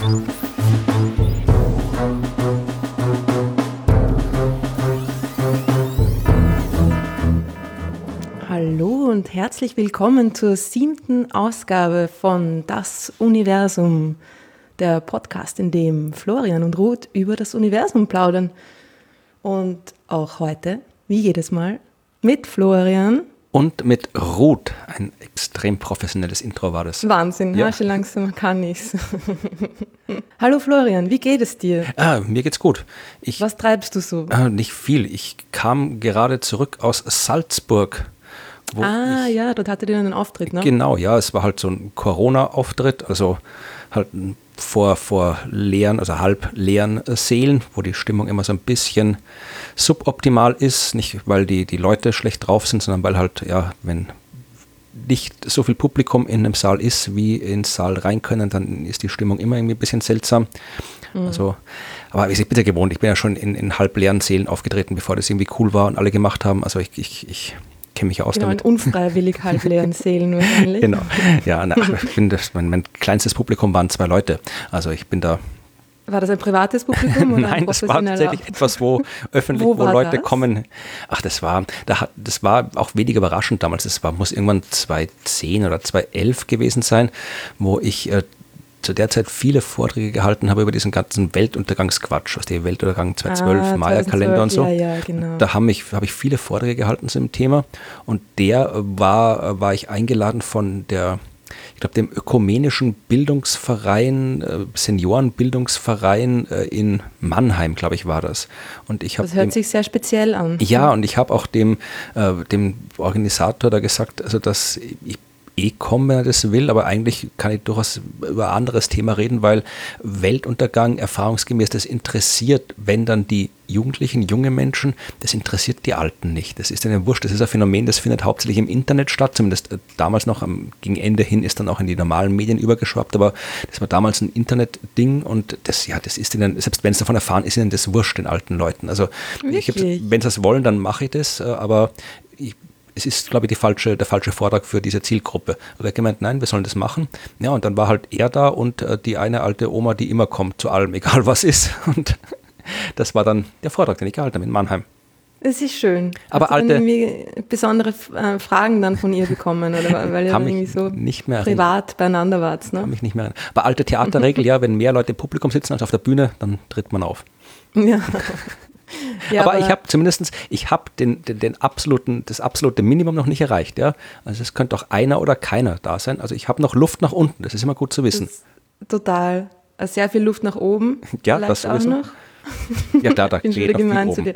Hallo und herzlich willkommen zur siebten Ausgabe von Das Universum, der Podcast, in dem Florian und Ruth über das Universum plaudern. Und auch heute, wie jedes Mal, mit Florian. Und mit Ruth. Ein extrem professionelles Intro war das. Wahnsinn, ja. schon langsam kann ich's. Hallo Florian, wie geht es dir? Ah, mir geht's gut. Ich, Was treibst du so? Ah, nicht viel. Ich kam gerade zurück aus Salzburg ah, ja, dort hatte ihr einen Auftritt, ne? Genau, ja, es war halt so ein Corona-Auftritt, also halt vor, vor leeren, also halb leeren Seelen, wo die Stimmung immer so ein bisschen suboptimal ist, nicht weil die, die Leute schlecht drauf sind, sondern weil halt, ja, wenn nicht so viel Publikum in einem Saal ist, wie ins Saal rein können, dann ist die Stimmung immer irgendwie ein bisschen seltsam. Mhm. Also, aber ich bin ja gewohnt, ich bin ja schon in, in halb leeren Seelen aufgetreten, bevor das irgendwie cool war und alle gemacht haben. Also ich, ich, ich kenne mich aus genau, damit. unfreiwillig halbleeren Seelen wahrscheinlich. genau. Ja, na, ich bin das, mein, mein kleinstes Publikum waren zwei Leute. Also ich bin da war das ein privates Publikum? Oder Nein, das war tatsächlich etwas, wo öffentlich, wo, wo Leute das? kommen. Ach, das war, da hat, das war auch wenig überraschend damals. Das war, muss irgendwann 2010 oder 2011 gewesen sein, wo ich äh, zu der Zeit viele Vorträge gehalten habe über diesen ganzen Weltuntergangsquatsch, aus dem Weltuntergang 2012, ah, Maya-Kalender und so. Ja, ja, genau. Da habe ich, hab ich viele Vorträge gehalten zu dem Thema und der war, war ich eingeladen von der, ich glaube, dem ökumenischen Bildungsverein, äh, Seniorenbildungsverein äh, in Mannheim, glaube ich, war das. Und ich das hört dem, sich sehr speziell an. Ja, und ich habe auch dem, äh, dem Organisator da gesagt, also dass ich eh kommen, wenn er das will, aber eigentlich kann ich durchaus über ein anderes Thema reden, weil Weltuntergang erfahrungsgemäß das interessiert, wenn dann die Jugendlichen, junge Menschen, das interessiert die Alten nicht. Das ist ihnen wurscht. Das ist ein Phänomen, das findet hauptsächlich im Internet statt, zumindest äh, damals noch am, gegen Ende hin ist dann auch in die normalen Medien übergeschwappt, aber das war damals ein Internet-Ding und das, ja, das ist ihnen, selbst wenn sie davon erfahren, ist ihnen das wurscht, den alten Leuten. Also, wenn sie das wollen, dann mache ich das, äh, aber ich es ist, glaube ich, die falsche, der falsche Vortrag für diese Zielgruppe. Aber er gemeint, nein, wir sollen das machen. Ja, und dann war halt er da und äh, die eine alte Oma, die immer kommt zu allem, egal was ist. Und das war dann der Vortrag, den ich gehalten habe in Mannheim. Es ist schön. Aber Hast alte irgendwie besondere äh, Fragen dann von ihr bekommen oder weil ihr irgendwie so nicht mehr privat beieinander wart. Ne? Kann mich nicht mehr. Erinnern. Aber alte Theaterregel, ja, wenn mehr Leute im Publikum sitzen als auf der Bühne, dann tritt man auf. Ja. Ja, aber, aber, ich habe zumindest, ich habe den, den, den, absoluten, das absolute Minimum noch nicht erreicht. Ja? Also es könnte auch einer oder keiner da sein. Also ich habe noch Luft nach unten, das ist immer gut zu wissen. Total. Also sehr viel Luft nach oben. Ja, das auch noch. Ja, klar, da bin geht gemein zu dir.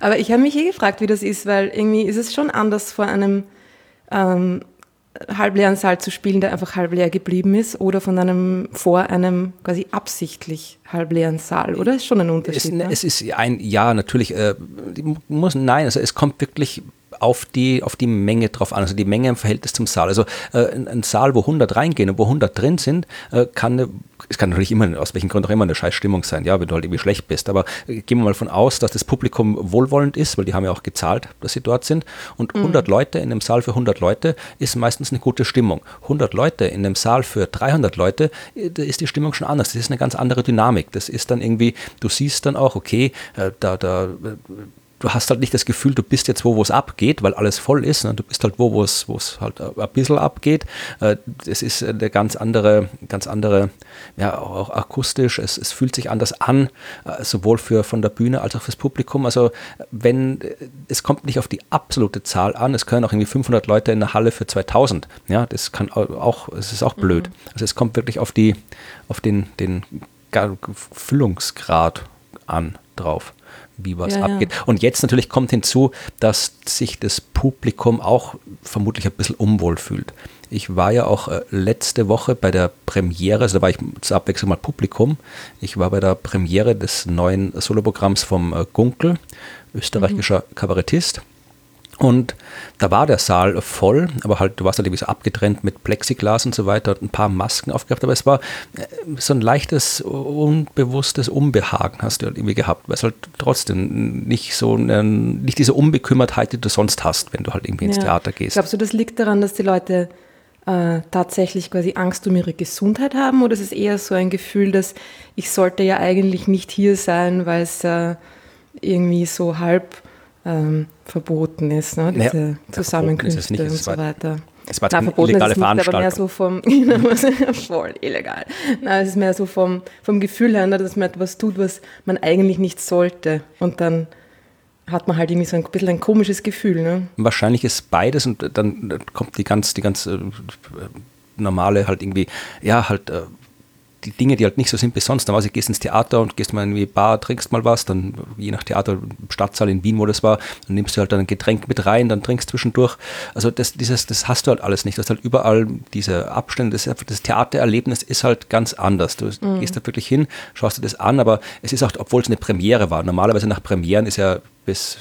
Aber ich habe mich eh gefragt, wie das ist, weil irgendwie ist es schon anders vor einem ähm, halbleeren Saal zu spielen, der einfach halbleer geblieben ist, oder von einem vor einem quasi absichtlich halbleeren Saal, oder? Ist schon ein Unterschied. Es, ne? es ist ein ja natürlich äh, muss nein, also es kommt wirklich auf die, auf die Menge drauf an, also die Menge im Verhältnis zum Saal. Also äh, ein, ein, Saal, wo 100 reingehen und wo 100 drin sind, äh, kann eine, es kann natürlich immer, aus welchen Gründen auch immer, eine scheiß Stimmung sein, ja, wenn du halt irgendwie schlecht bist. Aber äh, gehen wir mal von aus, dass das Publikum wohlwollend ist, weil die haben ja auch gezahlt, dass sie dort sind. Und 100 mhm. Leute in einem Saal für 100 Leute ist meistens eine gute Stimmung. 100 Leute in einem Saal für 300 Leute, äh, da ist die Stimmung schon anders. Das ist eine ganz andere Dynamik. Das ist dann irgendwie, du siehst dann auch, okay, äh, da, da du hast halt nicht das Gefühl, du bist jetzt wo, wo es abgeht, weil alles voll ist. Ne? Du bist halt wo, wo es, wo es halt ein bisschen abgeht. Äh, es ist eine ganz andere, ganz andere, ja, auch akustisch. Es, es fühlt sich anders an, äh, sowohl für von der Bühne als auch fürs Publikum. Also wenn, es kommt nicht auf die absolute Zahl an. Es können auch irgendwie 500 Leute in einer Halle für 2000. Ja, das kann auch, es ist auch blöd. Mhm. Also es kommt wirklich auf die, auf den, den Füllungsgrad an drauf wie was ja, abgeht. Ja. Und jetzt natürlich kommt hinzu, dass sich das Publikum auch vermutlich ein bisschen unwohl fühlt. Ich war ja auch äh, letzte Woche bei der Premiere, also da war ich zur Abwechslung mal Publikum. Ich war bei der Premiere des neuen Soloprogramms vom äh, Gunkel, österreichischer mhm. Kabarettist. Und da war der Saal voll, aber halt, du warst halt irgendwie so abgetrennt mit Plexiglas und so weiter und ein paar Masken aufgehabt, aber es war äh, so ein leichtes, unbewusstes Unbehagen hast du halt irgendwie gehabt, weil es halt trotzdem nicht so, eine, nicht diese Unbekümmertheit, die du sonst hast, wenn du halt irgendwie ins ja. Theater gehst. Glaubst du, das liegt daran, dass die Leute äh, tatsächlich quasi Angst um ihre Gesundheit haben oder ist es eher so ein Gefühl, dass ich sollte ja eigentlich nicht hier sein, weil es äh, irgendwie so halb ähm, verboten ist, ne? diese naja, Zusammenkünfte und so weiter. Es war Nein, verboten illegale ist es nicht, aber mehr so vom, genau, voll illegal. Nein, es ist mehr so vom, vom Gefühl her, ne, dass man etwas tut, was man eigentlich nicht sollte. Und dann hat man halt irgendwie so ein bisschen ein komisches Gefühl. Ne? Wahrscheinlich ist beides und dann kommt die ganz, die ganz äh, normale halt irgendwie, ja, halt äh, die Dinge, die halt nicht so sind wie sonst. Ich, gehst ins Theater und gehst mal in die Bar, trinkst mal was, dann je nach Theater, Stadtsaal in Wien, wo das war, dann nimmst du halt dann ein Getränk mit rein, dann trinkst zwischendurch. Also das, dieses, das hast du halt alles nicht. Du hast halt überall diese Abstände. Das, das Theatererlebnis ist halt ganz anders. Du mhm. gehst da wirklich hin, schaust dir das an, aber es ist auch, obwohl es eine Premiere war. Normalerweise nach Premieren ist ja bis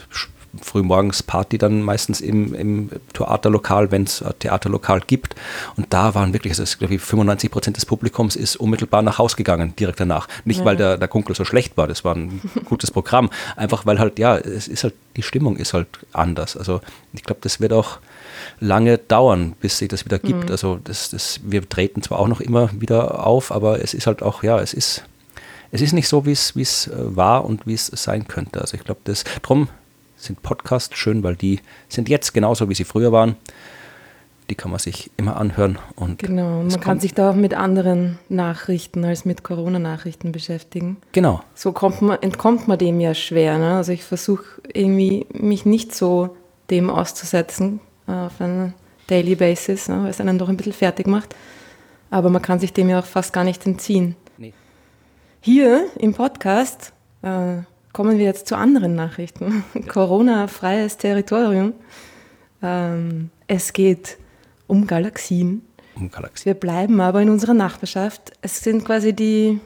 frühmorgens Party dann meistens im, im Theaterlokal, wenn es ein Theaterlokal gibt. Und da waren wirklich, also glaube ich, 95 Prozent des Publikums ist unmittelbar nach Haus gegangen, direkt danach. Nicht, weil der, der Kunkel so schlecht war, das war ein gutes Programm. Einfach weil halt, ja, es ist halt, die Stimmung ist halt anders. Also ich glaube, das wird auch lange dauern, bis sich das wieder gibt. Mhm. Also das, das, wir treten zwar auch noch immer wieder auf, aber es ist halt auch, ja, es ist es ist nicht so, wie es äh, war und wie es sein könnte. Also ich glaube, das drum sind Podcasts schön, weil die sind jetzt genauso, wie sie früher waren. Die kann man sich immer anhören. Und genau, man kann sich da auch mit anderen Nachrichten als mit Corona-Nachrichten beschäftigen. Genau. So kommt man, entkommt man dem ja schwer. Ne? Also ich versuche irgendwie mich nicht so dem auszusetzen äh, auf einer Daily Basis, ne? weil es einen doch ein bisschen fertig macht. Aber man kann sich dem ja auch fast gar nicht entziehen. Nee. Hier im Podcast äh, Kommen wir jetzt zu anderen Nachrichten. Corona-freies Territorium. Ähm, es geht um Galaxien. Um Galaxien. Wir bleiben aber in unserer Nachbarschaft. Es sind quasi die,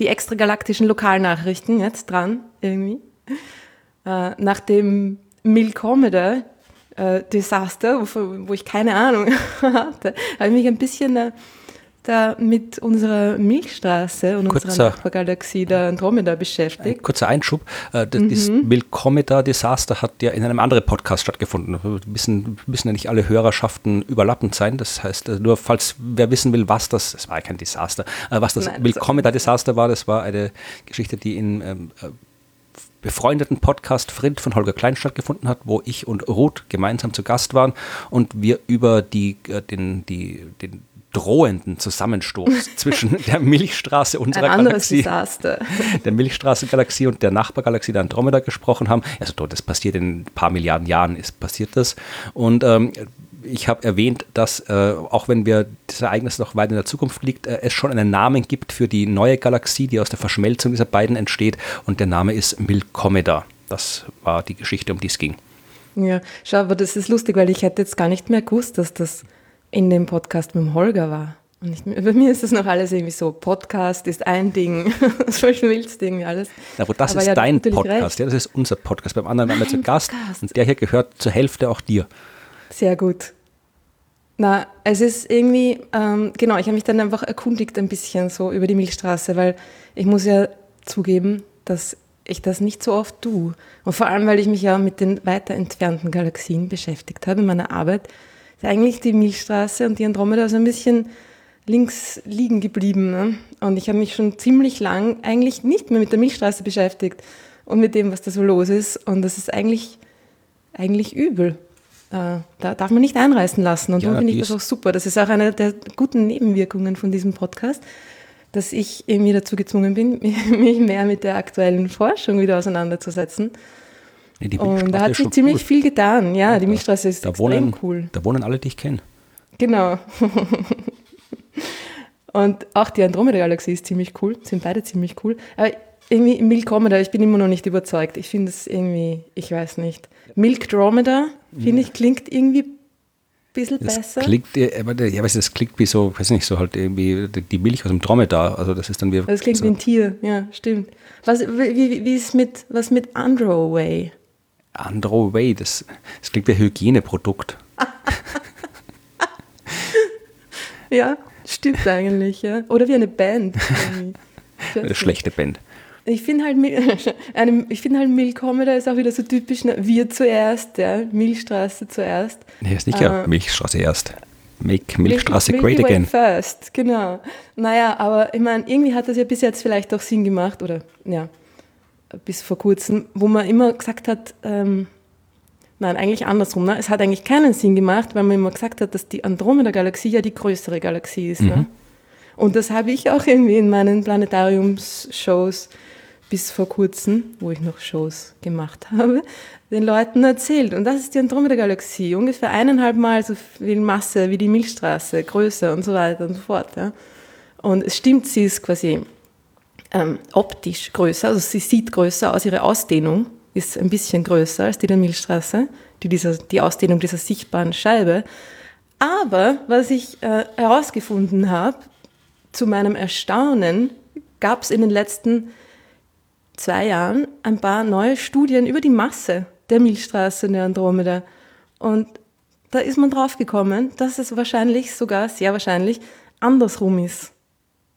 die extragalaktischen Lokalnachrichten jetzt dran, irgendwie. Äh, nach dem Milkomeda äh, Desaster, wo, wo, ich keine Ahnung hatte, habe ich mich ein bisschen äh, da mit unserer Milchstraße und kurzer, unserer Nachbargalaxie der Andromeda beschäftigt. Ein kurzer Einschub. Äh, das mhm. Milkomeda-Desaster hat ja in einem anderen Podcast stattgefunden. Müssen, müssen ja nicht alle Hörerschaften überlappend sein. Das heißt, äh, nur falls wer wissen will, was das, es war ja kein Desaster, äh, was das Milkomeda-Desaster war, das war eine Geschichte, die in ähm, befreundeten Podcast Frind von Holger Klein stattgefunden hat, wo ich und Ruth gemeinsam zu Gast waren und wir über die, den, die, den drohenden Zusammenstoß zwischen der Milchstraße unserer Ein Galaxie, Desaster. der Milchstraße-Galaxie und der Nachbargalaxie der Andromeda gesprochen haben. Also das passiert in ein paar Milliarden Jahren, ist passiert das. Und ähm, ich habe erwähnt, dass äh, auch wenn wir das Ereignis noch weit in der Zukunft liegt, äh, es schon einen Namen gibt für die neue Galaxie, die aus der Verschmelzung dieser beiden entsteht. Und der Name ist Milkomeda. Das war die Geschichte, um die es ging. Ja, schau, aber das ist lustig, weil ich hätte jetzt gar nicht mehr gewusst, dass das in dem Podcast mit dem Holger war. Und ich, bei mir ist das noch alles irgendwie so, Podcast ist ein Ding, das verschmilzt irgendwie alles. Na, wo das Aber ist ja, dein Podcast, ja, das ist unser Podcast. Beim anderen waren wir zu Gast Podcast. und der hier gehört zur Hälfte auch dir. Sehr gut. Na, es ist irgendwie, ähm, genau, ich habe mich dann einfach erkundigt ein bisschen so über die Milchstraße, weil ich muss ja zugeben, dass ich das nicht so oft tue. Und vor allem, weil ich mich ja mit den weiter entfernten Galaxien beschäftigt habe in meiner Arbeit ist eigentlich die Milchstraße und die Andromeda so ein bisschen links liegen geblieben. Ne? Und ich habe mich schon ziemlich lang eigentlich nicht mehr mit der Milchstraße beschäftigt und mit dem, was da so los ist. Und das ist eigentlich, eigentlich übel. Äh, da darf man nicht einreißen lassen. Und ja, darum finde ich das auch super. Das ist auch eine der guten Nebenwirkungen von diesem Podcast, dass ich irgendwie dazu gezwungen bin, mich mehr mit der aktuellen Forschung wieder auseinanderzusetzen Nee, und da hat sich ziemlich cool. viel getan. Ja, ja die Milchstraße ist extrem wohnen, cool. Da wohnen alle, die ich kenne. Genau. und auch die Andromeda-Galaxie ist ziemlich cool, sind beide ziemlich cool. Aber irgendwie Milkomeda, ich bin immer noch nicht überzeugt. Ich finde es irgendwie, ich weiß nicht. Milkdromeda, finde ich, klingt irgendwie ein bisschen das besser. Klingt, aber ja, weißt du, das klingt wie so, weiß nicht, so halt irgendwie die Milch aus dem Dromedar. Also das ist dann wie. Das klingt so. wie ein Tier, ja, stimmt. Was, wie, wie ist mit, was mit Androway? Androway, das, das klingt wie ein Hygieneprodukt. ja, stimmt eigentlich, ja. Oder wie eine Band. eine schlechte Band. Ich finde halt, ich find halt Milchkomeda ist auch wieder so typisch, ne? wir zuerst, ja, Milchstraße zuerst. Nee, ist nicht äh, ja Milchstraße erst. Make Milchstraße Milky great Way again. First, genau. Naja, aber ich meine, irgendwie hat das ja bis jetzt vielleicht auch Sinn gemacht, oder ja, bis vor kurzem, wo man immer gesagt hat, ähm, nein, eigentlich andersrum. Ne? Es hat eigentlich keinen Sinn gemacht, weil man immer gesagt hat, dass die Andromeda-Galaxie ja die größere Galaxie ist. Ne? Und das habe ich auch irgendwie in meinen Planetariums-Shows bis vor kurzem, wo ich noch Shows gemacht habe, den Leuten erzählt. Und das ist die Andromeda-Galaxie, ungefähr eineinhalb Mal so viel Masse wie die Milchstraße, Größe und so weiter und so fort. Ja. Und es stimmt, sie ist quasi ähm, optisch größer, also sie sieht größer aus, ihre Ausdehnung ist ein bisschen größer als die der Milchstraße, die, dieser, die Ausdehnung dieser sichtbaren Scheibe. Aber was ich äh, herausgefunden habe, zu meinem Erstaunen, gab es in den letzten zwei Jahren ein paar neue Studien über die Masse der Milchstraße in der Andromeda. Und da ist man draufgekommen, dass es wahrscheinlich, sogar sehr wahrscheinlich, andersrum ist.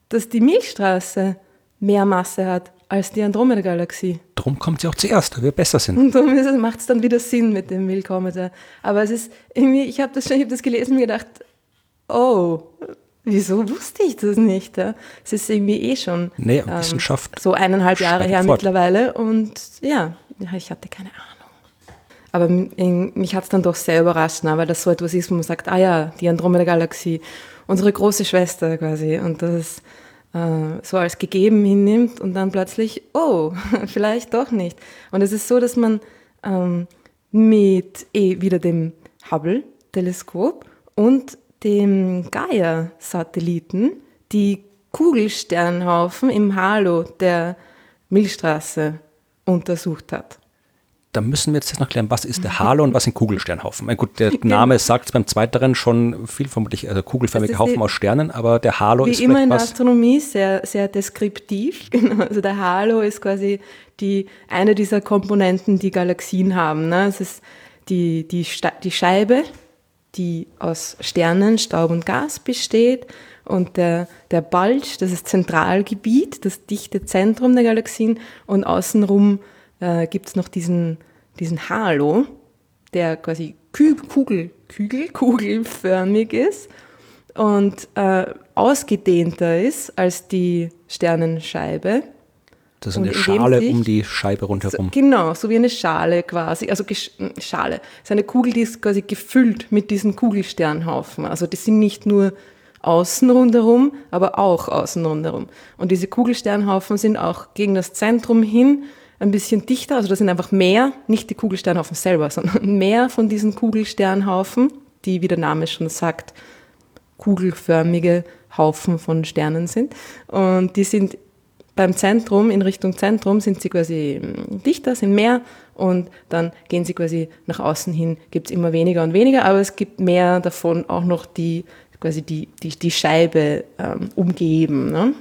Dass die Milchstraße mehr Masse hat als die Andromeda-Galaxie. Drum kommt sie auch zuerst, weil wir besser sind. Und darum macht es dann wieder Sinn mit dem Milchkometer. Aber es ist irgendwie, ich habe das schon, ich habe das gelesen und mir gedacht, oh, wieso wusste ich das nicht? Ja? Es ist irgendwie eh schon Nee, Wissenschaft so eineinhalb Jahre her fort. mittlerweile und ja, ich hatte keine Ahnung. Aber mich hat es dann doch sehr überrascht, ne, weil das so etwas ist, wo man sagt, ah ja, die Andromeda-Galaxie, unsere große Schwester quasi und das äh, so als gegeben hinnimmt und dann plötzlich, oh, vielleicht doch nicht. Und es ist so, dass man ähm, mit eh wieder dem Hubble-Teleskop und dem Gaia-Satelliten die Kugelsternhaufen im Halo der Milchstraße untersucht hat. Da müssen wir jetzt noch klären, was ist der Halo und was sind Kugelsternhaufen? Gut, der Genau. Name sagt es beim zweiteren schon viel, vermutlich also kugelförmige Haufen die- aus Sternen, aber der Halo ist Wie immer in der. Astronomie sehr, sehr deskriptiv. Genau. Also der Halo ist quasi die, eine dieser Komponenten, die Galaxien haben. Ne? Es ist die, die, die Scheibe, die aus Sternen, Staub und Gas besteht. Und der, der Bulge, das ist Zentralgebiet, das dichte Zentrum der Galaxien. Und außenrum äh, gibt es noch diesen, diesen Halo, der quasi Kü Kugel, Kügel, kugelförmig ist und äh, ausgedehnter ist als die Sternenscheibe. Das ist eine Schale sich- um die Scheibe rundherum. Genau, so wie eine Schale quasi, also gesch- Schale. Es ist eine Kugel, die ist quasi gefüllt mit diesen Kugelsternhaufen. Also die sind nicht nur außen rundherum, aber auch außen rundherum. Und diese Kugelsternhaufen sind auch gegen das Zentrum hin ein bisschen dichter, also da sind einfach mehr, nicht die Kugelsternhaufen selber, sondern mehr von diesen Kugelsternhaufen, die, wie der Name schon sagt, kugelförmige Haufen von Sternen sind. Und die sind beim Zentrum, in Richtung Zentrum, sind sie quasi mm, dichter, sind mehr und dann gehen sie quasi nach außen hin, gibt es immer weniger und weniger, aber es gibt mehr davon auch noch, die quasi die, die, die Scheibe ähm, umgeben. Ne?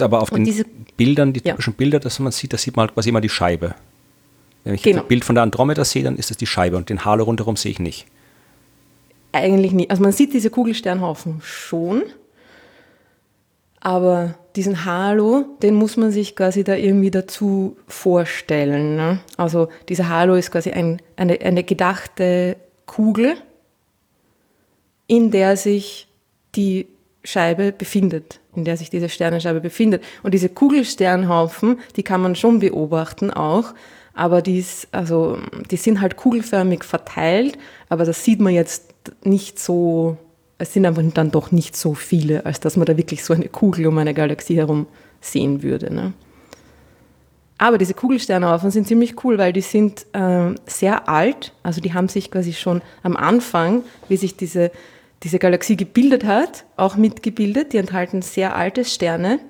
Aber auf Und den diese- Bildern, die Ja. typischen Bilder, das man sieht, da sieht man halt quasi immer die Scheibe. Wenn ich Genau. ein Bild von der Andromeda sehe, dann ist das die Scheibe und den Halo rundherum sehe ich nicht. Eigentlich nicht. Also man sieht diese Kugelsternhaufen schon, aber diesen Halo, den muss man sich quasi da irgendwie dazu vorstellen. Ne? Also dieser Halo ist quasi ein, eine, eine gedachte Kugel, in der sich die Scheibe befindet, in der sich diese Sternenscheibe befindet. Und diese Kugelsternhaufen, die kann man schon beobachten auch, aber die, ist, also, die sind halt kugelförmig verteilt, aber das sieht man jetzt nicht so, es sind einfach dann doch nicht so viele, als dass man da wirklich so eine Kugel um eine Galaxie herum sehen würde. Ne? Aber diese Kugelsternhaufen sind ziemlich cool, weil die sind ähm, sehr alt. Also die haben sich quasi schon am Anfang, wie sich diese, diese Galaxie gebildet hat, auch mitgebildet. Die enthalten sehr alte Sterne.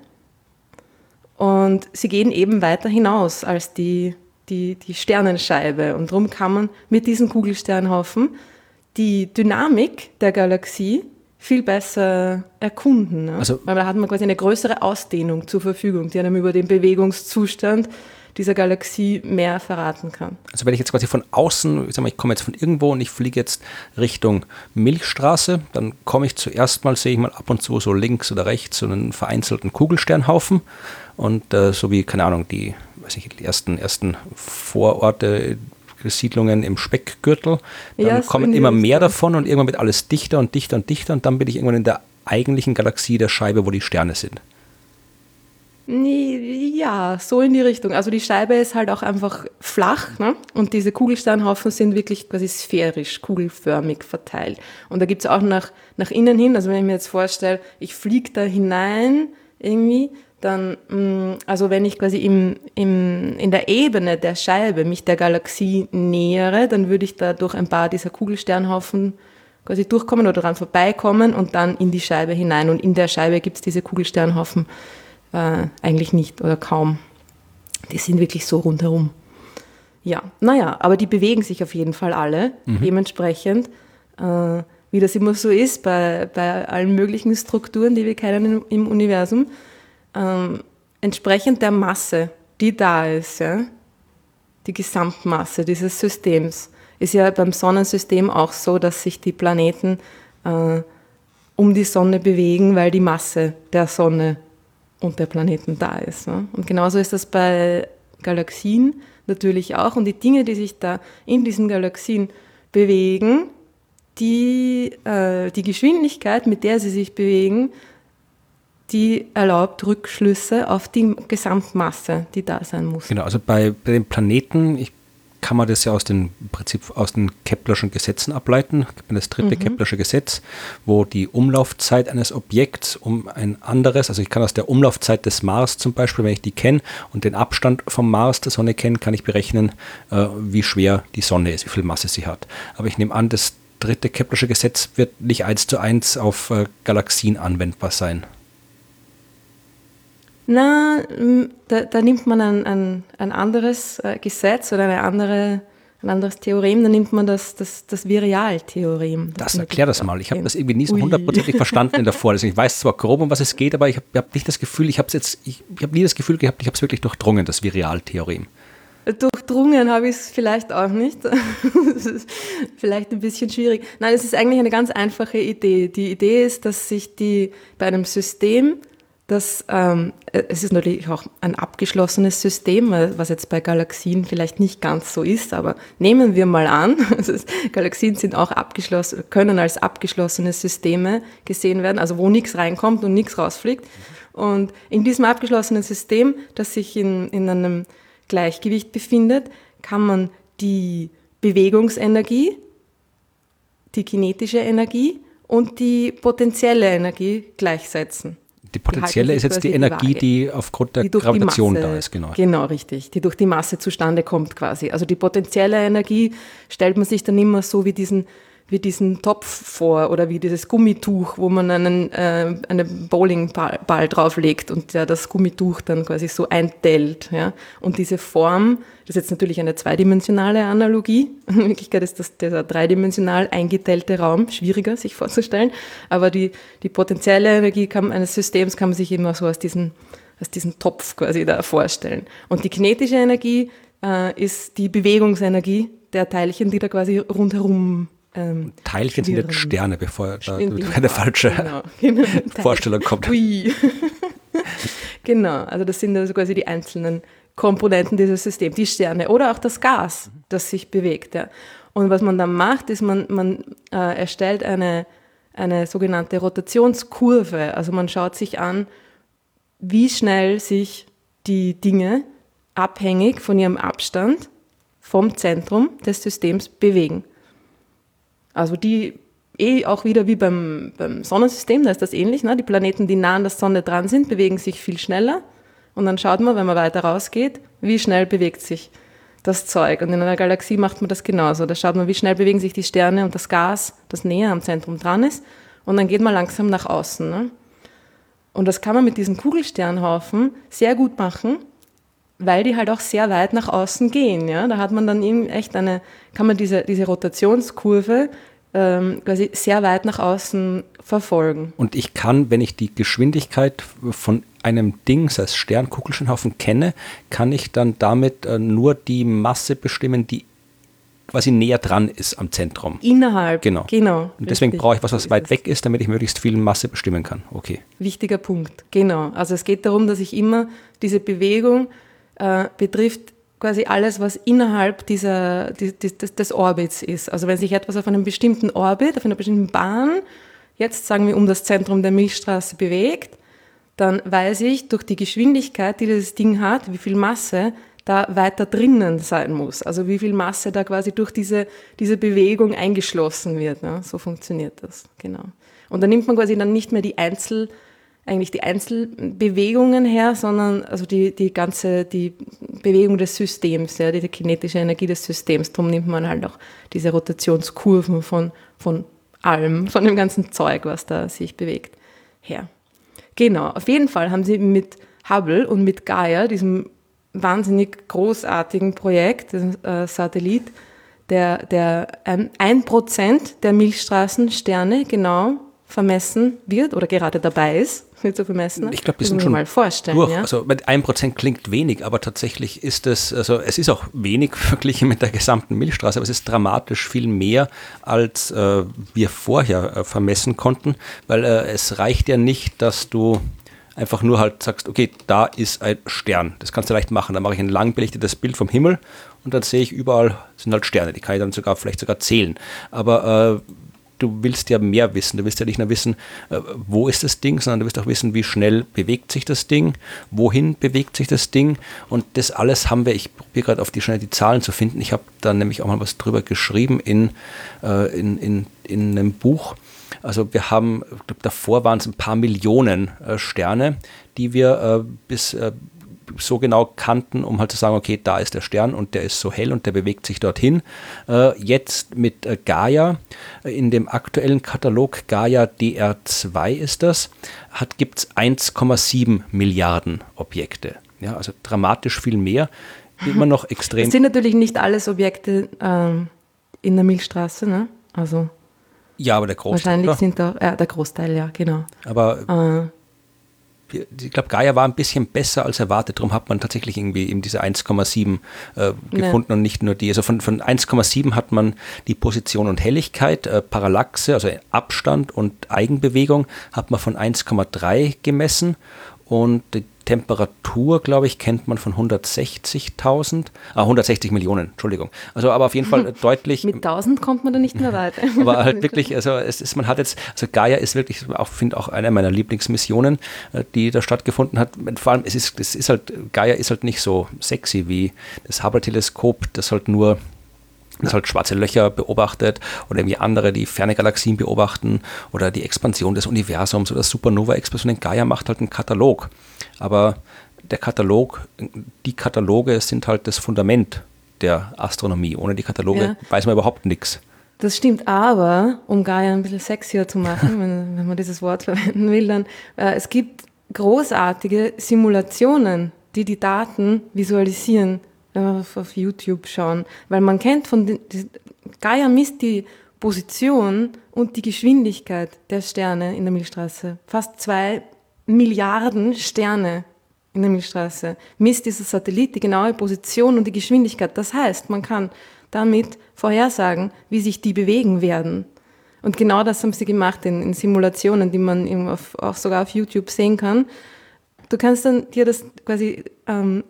Und sie gehen eben weiter hinaus als die, die, die Sternenscheibe. Und darum kann man mit diesen Kugelsternhaufen die Dynamik der Galaxie viel besser erkunden. Ne? Also- Weil da hat man quasi eine größere Ausdehnung zur Verfügung, die einem über den Bewegungszustand dieser Galaxie mehr verraten kann. Also wenn ich jetzt quasi von außen, ich sag mal, ich komme jetzt von irgendwo und ich fliege jetzt Richtung Milchstraße, dann komme ich zuerst mal, sehe ich mal ab und zu so links oder rechts so einen vereinzelten Kugelsternhaufen und äh, so wie, keine Ahnung, die, weiß ich, die ersten, ersten Vororte Siedlungen im Speckgürtel. Dann Ja, kommen immer mehr davon und irgendwann wird alles dichter und dichter und dichter und dann bin ich irgendwann in der eigentlichen Galaxie der Scheibe, wo die Sterne sind. Ja, so in die Richtung. Also die Scheibe ist halt auch einfach flach ne? und diese Kugelsternhaufen sind wirklich quasi sphärisch, kugelförmig verteilt. Und da gibt's auch nach, nach innen hin, also wenn ich mir jetzt vorstelle, ich fliege da hinein irgendwie, dann, mh, also wenn ich quasi im, im, in der Ebene der Scheibe mich der Galaxie nähere, dann würde ich da durch ein paar dieser Kugelsternhaufen quasi durchkommen oder dran vorbeikommen und dann in die Scheibe hinein. Und in der Scheibe gibt's diese Kugelsternhaufen äh, eigentlich nicht oder kaum. Die sind wirklich so rundherum. Ja, naja, aber die bewegen sich auf jeden Fall alle. Dementsprechend, äh, wie das immer so ist bei, bei allen möglichen Strukturen, die wir kennen im, im Universum, ähm, entsprechend der Masse, die da ist, ja, die Gesamtmasse dieses Systems, ist ja beim Sonnensystem auch so, dass sich die Planeten äh, um die Sonne bewegen, weil die Masse der Sonne und der Planeten da ist. Ne? Und genauso ist das bei Galaxien natürlich auch. Und die Dinge, die sich da in diesen Galaxien bewegen, die, äh, die Geschwindigkeit, mit der sie sich bewegen, die erlaubt Rückschlüsse auf die Gesamtmasse, die da sein muss. Genau, also bei, bei den Planeten, ich kann man das ja aus den Prinzip aus den Keplerschen Gesetzen ableiten. Gibt das dritte Keplersche Gesetz, wo die Umlaufzeit eines Objekts um ein anderes, also ich kann aus der Umlaufzeit des Mars zum Beispiel, wenn ich die kenne und den Abstand vom Mars der Sonne kenne, kann ich berechnen, äh, wie schwer die Sonne ist, wie viel Masse sie hat. Aber ich nehme an, das dritte Keplersche Gesetz wird nicht eins zu eins auf äh, Galaxien anwendbar sein. Na, m, da, da nimmt man ein, ein, ein anderes äh, Gesetz oder eine andere, ein anderes Theorem, da nimmt man das, das, das Virialtheorem. Das man erklär das mal. Ich habe das irgendwie nie so hundertprozentig verstanden in der Vorlesung. Ich weiß zwar grob, um was es geht, aber ich habe hab nicht das Gefühl, ich habe jetzt, ich, ich habe nie das Gefühl gehabt, ich habe es wirklich durchdrungen, das Virialtheorem. Durchdrungen habe ich es vielleicht auch nicht. Das ist vielleicht ein bisschen schwierig. Nein, es ist eigentlich eine ganz einfache Idee. Die Idee ist, dass sich die bei einem System, das ähm, es ist natürlich auch ein abgeschlossenes System, weil- was jetzt bei Galaxien vielleicht nicht ganz so ist, aber nehmen wir mal an, Galaxien sind auch abgeschlossen, können als abgeschlossene Systeme gesehen werden, also wo nichts reinkommt und nichts rausfliegt. Und in diesem abgeschlossenen System, das sich in, in einem Gleichgewicht befindet, kann man die Bewegungsenergie, die kinetische Energie und die potenzielle Energie gleichsetzen. Die potenzielle halten ist jetzt die die Energie, Waage. die aufgrund der Die Gravitation die Masse, da ist, genau. Genau, richtig. Die durch die Masse zustande kommt quasi. Also die potenzielle Energie stellt man sich dann immer so wie diesen, wie diesen Topf vor oder wie dieses Gummituch, wo man einen, äh, einen Bowlingball Ball drauflegt und der das Gummituch dann quasi so eintellt. Ja? Und diese Form, das ist jetzt natürlich eine zweidimensionale Analogie. In Wirklichkeit ist das der dreidimensional eingetellte Raum schwieriger sich vorzustellen. Aber die, die potenzielle Energie kann, eines Systems kann man sich immer so aus diesen aus diesem Topf quasi da vorstellen. Und die kinetische Energie äh, ist die Bewegungsenergie der Teilchen, die da quasi rundherum ähm, Teilchen sind jetzt. Sterne, bevor da In- keine falsche Genau, genau. Vorstellung kommt. Ui. genau, also das sind also quasi die einzelnen Komponenten dieses Systems, die Sterne oder auch das Gas, das sich bewegt. Ja. Und was man dann macht, ist, man, man äh, erstellt eine, eine sogenannte Rotationskurve. Also man schaut sich an, wie schnell sich die Dinge abhängig von ihrem Abstand vom Zentrum des Systems bewegen. Also die eh auch wieder wie beim, beim Sonnensystem, da ist das ähnlich. Ne? Die Planeten, die nah an der Sonne dran sind, bewegen sich viel schneller. Und dann schaut man, wenn man weiter rausgeht, wie schnell bewegt sich das Zeug. Und in einer Galaxie macht man das genauso. Da schaut man, wie schnell bewegen sich die Sterne und das Gas, das näher am Zentrum dran ist. Und dann geht man langsam nach außen. Ne? Und das kann man mit diesen Kugelsternhaufen sehr gut machen, weil die halt auch sehr weit nach außen gehen. Ja? Da hat man dann eben echt eine, kann man diese, diese Rotationskurve ähm, quasi sehr weit nach außen verfolgen. Und ich kann, wenn ich die Geschwindigkeit von einem Ding, sei es Stern, Kugelsternhaufen, kenne, kann ich dann damit äh, nur die Masse bestimmen, die quasi näher dran ist am Zentrum. Innerhalb. Genau. genau Und deswegen brauche ich was, was weit weg ist, damit ich möglichst viel Masse bestimmen kann. Okay. Wichtiger Punkt, genau. Also es geht darum, dass ich immer diese Bewegung äh, betrifft quasi alles, was innerhalb dieser, des, des, des Orbits ist. Also wenn sich etwas auf einem bestimmten Orbit, auf einer bestimmten Bahn, jetzt sagen wir um das Zentrum der Milchstraße bewegt, dann weiß ich durch die Geschwindigkeit, die dieses Ding hat, wie viel Masse da weiter drinnen sein muss. Also wie viel Masse da quasi durch diese, diese Bewegung eingeschlossen wird. Ne? So funktioniert das, genau. Und dann nimmt man quasi dann nicht mehr die Einzel- eigentlich die Einzelbewegungen her, sondern also die, die ganze die Bewegung des Systems, ja, die, die kinetische Energie des Systems. Darum nimmt man halt auch diese Rotationskurven von, von allem, von dem ganzen Zeug, was da sich bewegt, her. Genau, auf jeden Fall haben sie mit Hubble und mit Gaia, diesem wahnsinnig großartigen Projekt, äh, Satellit, der, der ähm, ein Prozent der Milchstraßensterne genau vermessen wird oder gerade dabei ist, wird zu vermessen. Ich glaube, die sind schon mal vorstellen. Durch. Ja? Also mit 1% klingt wenig, aber tatsächlich ist es, also es ist auch wenig verglichen mit der gesamten Milchstraße, aber es ist dramatisch viel mehr, als äh, wir vorher äh, vermessen konnten, weil äh, es reicht ja nicht, dass du einfach nur halt sagst, okay, da ist ein Stern. Das kannst du leicht machen. Dann mache ich ein lang belichtetes Bild vom Himmel und dann sehe ich überall sind halt Sterne. Die kann ich dann sogar vielleicht sogar zählen. Aber äh, du willst ja mehr wissen. Du willst ja nicht nur wissen, äh, wo ist das Ding, sondern du willst auch wissen, wie schnell bewegt sich das Ding, wohin bewegt sich das Ding. Und das alles haben wir, ich probiere gerade auf die Schnelle die Zahlen zu finden. Ich habe da nämlich auch mal was drüber geschrieben in, äh, in, in, in einem Buch. Also wir haben, ich glaube, davor waren es ein paar Millionen äh, Sterne, die wir bis so genau kannten, um halt zu sagen, okay, da ist der Stern und der ist so hell und der bewegt sich dorthin. Äh, jetzt mit äh, Gaia, in dem aktuellen Katalog Gaia DR2 ist das, gibt es 1,7 Milliarden Objekte. Ja, also dramatisch viel mehr. Immer noch extrem. Es sind natürlich nicht alles Objekte ähm, in der Milchstraße, ne? Also. Ja, aber der Großteil. Wahrscheinlich sind da, äh, der Großteil, ja, genau. Aber äh, ich glaube, Gaia war ein bisschen besser als erwartet. Darum hat man tatsächlich irgendwie eben diese 1,7 äh, gefunden ja. und nicht nur die. Also von, von 1,7 hat man die Position und Helligkeit, äh, Parallaxe, also Abstand und Eigenbewegung, hat man von 1,3 gemessen und die Temperatur, glaube ich, kennt man von 160.000, ah, 160 Millionen, Entschuldigung. Also aber auf jeden Fall deutlich. Mit 1000 kommt man da nicht mehr weiter. aber halt wirklich, also es ist, man hat jetzt, also Gaia ist wirklich, auch finde auch eine meiner Lieblingsmissionen, äh, die da stattgefunden hat. Vor allem, es ist, es ist halt, Gaia ist halt nicht so sexy wie das Hubble-Teleskop, das halt nur das halt schwarze Löcher beobachtet oder irgendwie andere, die ferne Galaxien beobachten oder die Expansion des Universums oder Supernova-Explosionen. Gaia macht halt einen Katalog. Aber der Katalog, die Kataloge sind halt das Fundament der Astronomie. Ohne die Kataloge ja. weiß man überhaupt nichts. Das stimmt, aber um Gaia ein bisschen sexier zu machen, wenn, wenn man dieses Wort verwenden will, dann äh, es gibt großartige Simulationen, die die Daten visualisieren wenn wir auf YouTube schauen, weil man kennt von den, Gaia misst die Position und die Geschwindigkeit der Sterne in der Milchstraße. Fast zwei Milliarden Sterne in der Milchstraße misst dieser Satellit die genaue Position und die Geschwindigkeit. Das heißt, man kann damit vorhersagen, wie sich die bewegen werden. Und genau das haben sie gemacht in, in Simulationen, die man auf, auch sogar auf YouTube sehen kann. Du kannst dann dir das quasi ähm,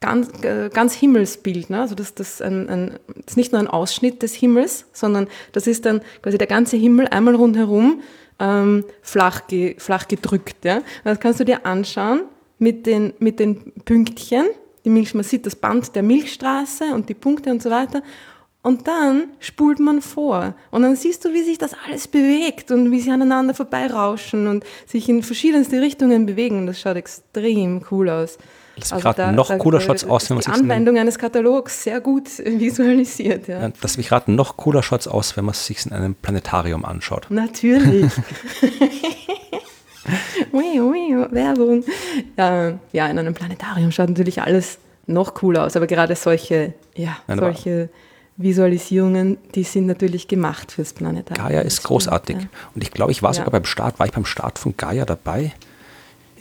ganz, äh, ganz Himmelsbild. Ne? Also das, das, ein, ein, das ist nicht nur ein Ausschnitt des Himmels, sondern das ist dann quasi der ganze Himmel einmal rundherum ähm, flach, ge, flach gedrückt. Ja? Das kannst du dir anschauen mit den, mit den Pünktchen. Die Milch, man sieht das Band der Milchstraße und die Punkte und so weiter. Und dann spult man vor. Und dann siehst du, wie sich das alles bewegt und wie sie aneinander vorbeirauschen und sich in verschiedenste Richtungen bewegen. Das schaut extrem cool aus. Das also gerade noch cooler Shots aus, wenn man sich Die Anwendung eines Katalogs sehr gut visualisiert. Ja. ja das mich gerade noch cooler Shots aus, wenn man es sich in einem Planetarium anschaut. Natürlich. ui, ui, Werbung. Ja, ja, in einem Planetarium schaut natürlich alles noch cooler aus, aber gerade solche, ja, Nein, solche Visualisierungen, die sind natürlich gemacht fürs Planetarium. Gaia ist großartig. Ja. Und ich glaube, ich war sogar beim Start, war ich beim Start von Gaia dabei?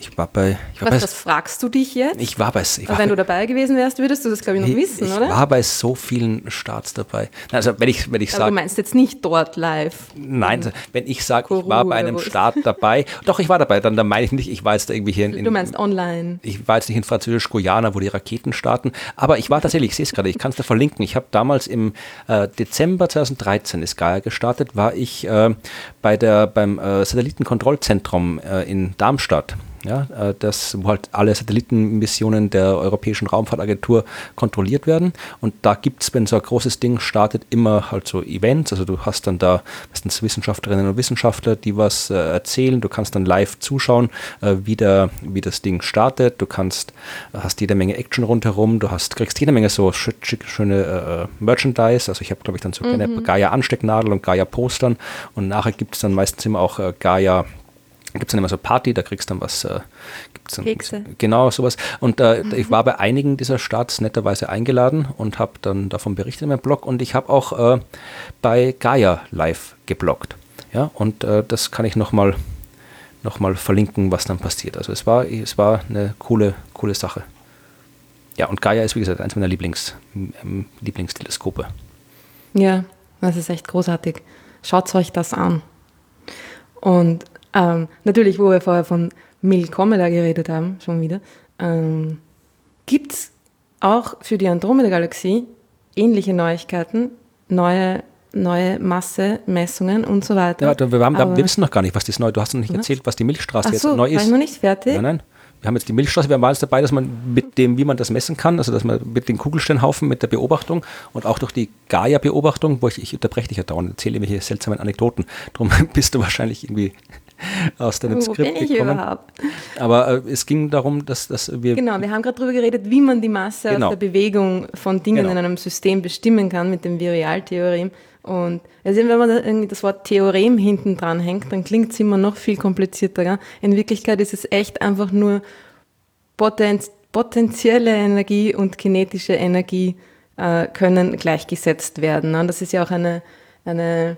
Ich war bei. Ich war Was, bei das fragst du dich jetzt? ich war bei. Ich war Aber wenn du dabei gewesen wärst, würdest du das, glaube ich, noch wissen, ich oder? war bei so vielen Starts dabei. Also wenn ich, wenn ich Aber du sage, meinst jetzt nicht dort live. nein, wenn ich sage, ich war bei einem Start dabei, doch ich war dabei, dann, dann meine ich nicht, ich war jetzt irgendwie hier in, in Du meinst online. ich war jetzt nicht in Französisch-Guyana, wo die Raketen starten, aber ich war tatsächlich, ich sehe es gerade, ich kann es da verlinken. Ich habe damals im äh, Dezember 2013 ist Gaia gestartet, war ich äh, bei der, beim äh, Satellitenkontrollzentrum äh, in Darmstadt. Ja, äh, das, wo halt alle Satellitenmissionen der Europäischen Raumfahrtagentur kontrolliert werden. Und da gibt es, wenn so ein großes Ding startet, immer halt so Events. Also du hast dann da meistens Wissenschaftlerinnen und Wissenschaftler, die was äh, erzählen. Du kannst dann live zuschauen, äh, wie, der, wie das Ding startet. Du kannst, hast jede Menge Action rundherum. Du hast, kriegst jede Menge so schick, schick, schöne äh, Merchandise. Also ich habe, glaube ich, dann so kleine Gaia-Anstecknadel und Gaia-Postern. Und nachher gibt es dann meistens immer auch äh, Gaia- gibt es dann immer so Party, da kriegst du dann was, äh, gibt's dann, Kekse. genau sowas. Und äh, ich war bei einigen dieser Starts netterweise eingeladen und habe dann davon berichtet in meinem Blog und ich habe auch äh, bei Gaia live gebloggt. Ja, und äh, das kann ich nochmal noch mal verlinken, was dann passiert. Also es war, es war eine coole, coole Sache. Ja, und Gaia ist, wie gesagt, eins meiner Lieblings, ähm, Lieblingsteleskope. Ja, das ist echt großartig. Schaut euch das an. Und ähm, natürlich, wo wir vorher von Milkomeda geredet haben, schon wieder, ähm, gibt es auch für die Andromeda-Galaxie ähnliche Neuigkeiten, neue, neue Massemessungen und so weiter. Ja, da- wir, haben, da, wir wissen noch gar nicht, was das neu. Du hast noch nicht Was? erzählt, was die Milchstraße Ach jetzt so, neu war ist. ich noch nicht fertig? Nein, nein. Wir haben jetzt die Milchstraße, wir waren jetzt dabei, dass man mit dem, wie man das messen kann, also dass man mit den Kugelsteinhaufen, mit der Beobachtung und auch durch die Gaia-Beobachtung, wo ich, ich unterbreche dich ja dauernd, erzähle irgendwelche seltsamen Anekdoten. Darum bist du wahrscheinlich irgendwie aus deinem Wo bin Skript ich gekommen. überhaupt? Aber äh, es ging darum, dass, dass wir Genau, wir haben gerade darüber geredet, wie man die Masse Genau. aus der Bewegung von Dingen Genau. in einem System bestimmen kann mit dem Virialtheorem. Und also wenn man da irgendwie das Wort Theorem hinten dran hängt, dann klingt es immer noch viel komplizierter. Gell? In Wirklichkeit ist es echt einfach nur Potenz potenzielle Energie und kinetische Energie äh, können gleichgesetzt werden. Ne? Das ist ja auch eine, eine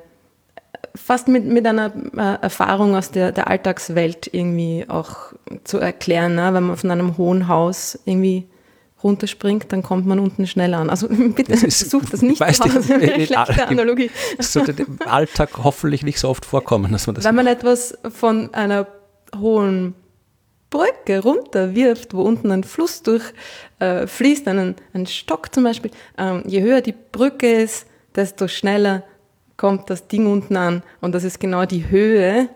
fast mit, mit einer äh, Erfahrung aus der, der Alltagswelt irgendwie auch zu erklären. Ne? Wenn man von einem hohen Haus irgendwie runterspringt, dann kommt man unten schneller an. Also bitte sucht das nicht weiß zu nicht, Hause. in- in- Schlechte Analogie. das sollte im Alltag hoffentlich nicht so oft vorkommen, dass man das Wenn man etwas von einer hohen Brücke runterwirft, wo unten ein Fluss durchfließt, äh, einen, einen Stock zum Beispiel, ähm, je höher die Brücke ist, desto schneller kommt das Ding unten an. Und das ist genau die Höhe,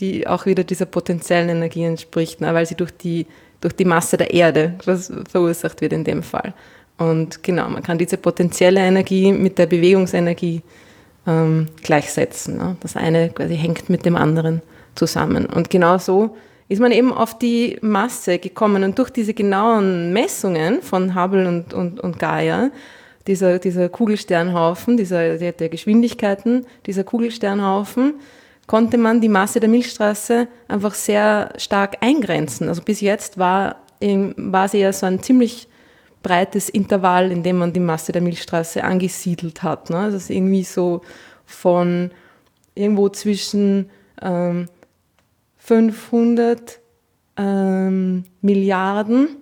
die auch wieder dieser potenziellen Energie entspricht, ne, weil sie durch die, durch die Masse der Erde verursacht wird in dem Fall. Und genau, man kann diese potenzielle Energie mit der Bewegungsenergie ähm, gleichsetzen. Ne? Das eine quasi hängt mit dem anderen zusammen. Und genau so ist man eben auf die Masse gekommen. Und durch diese genauen Messungen von Hubble und, und, und Gaia, dieser, dieser Kugelsternhaufen, dieser, der, der Geschwindigkeiten dieser Kugelsternhaufen, konnte man die Masse der Milchstraße einfach sehr stark eingrenzen. Also bis jetzt war, war sie ja so ein ziemlich breites Intervall, in dem man die Masse der Milchstraße angesiedelt hat. Ne? Also es ist irgendwie so von irgendwo zwischen ähm, 500 ähm, Milliarden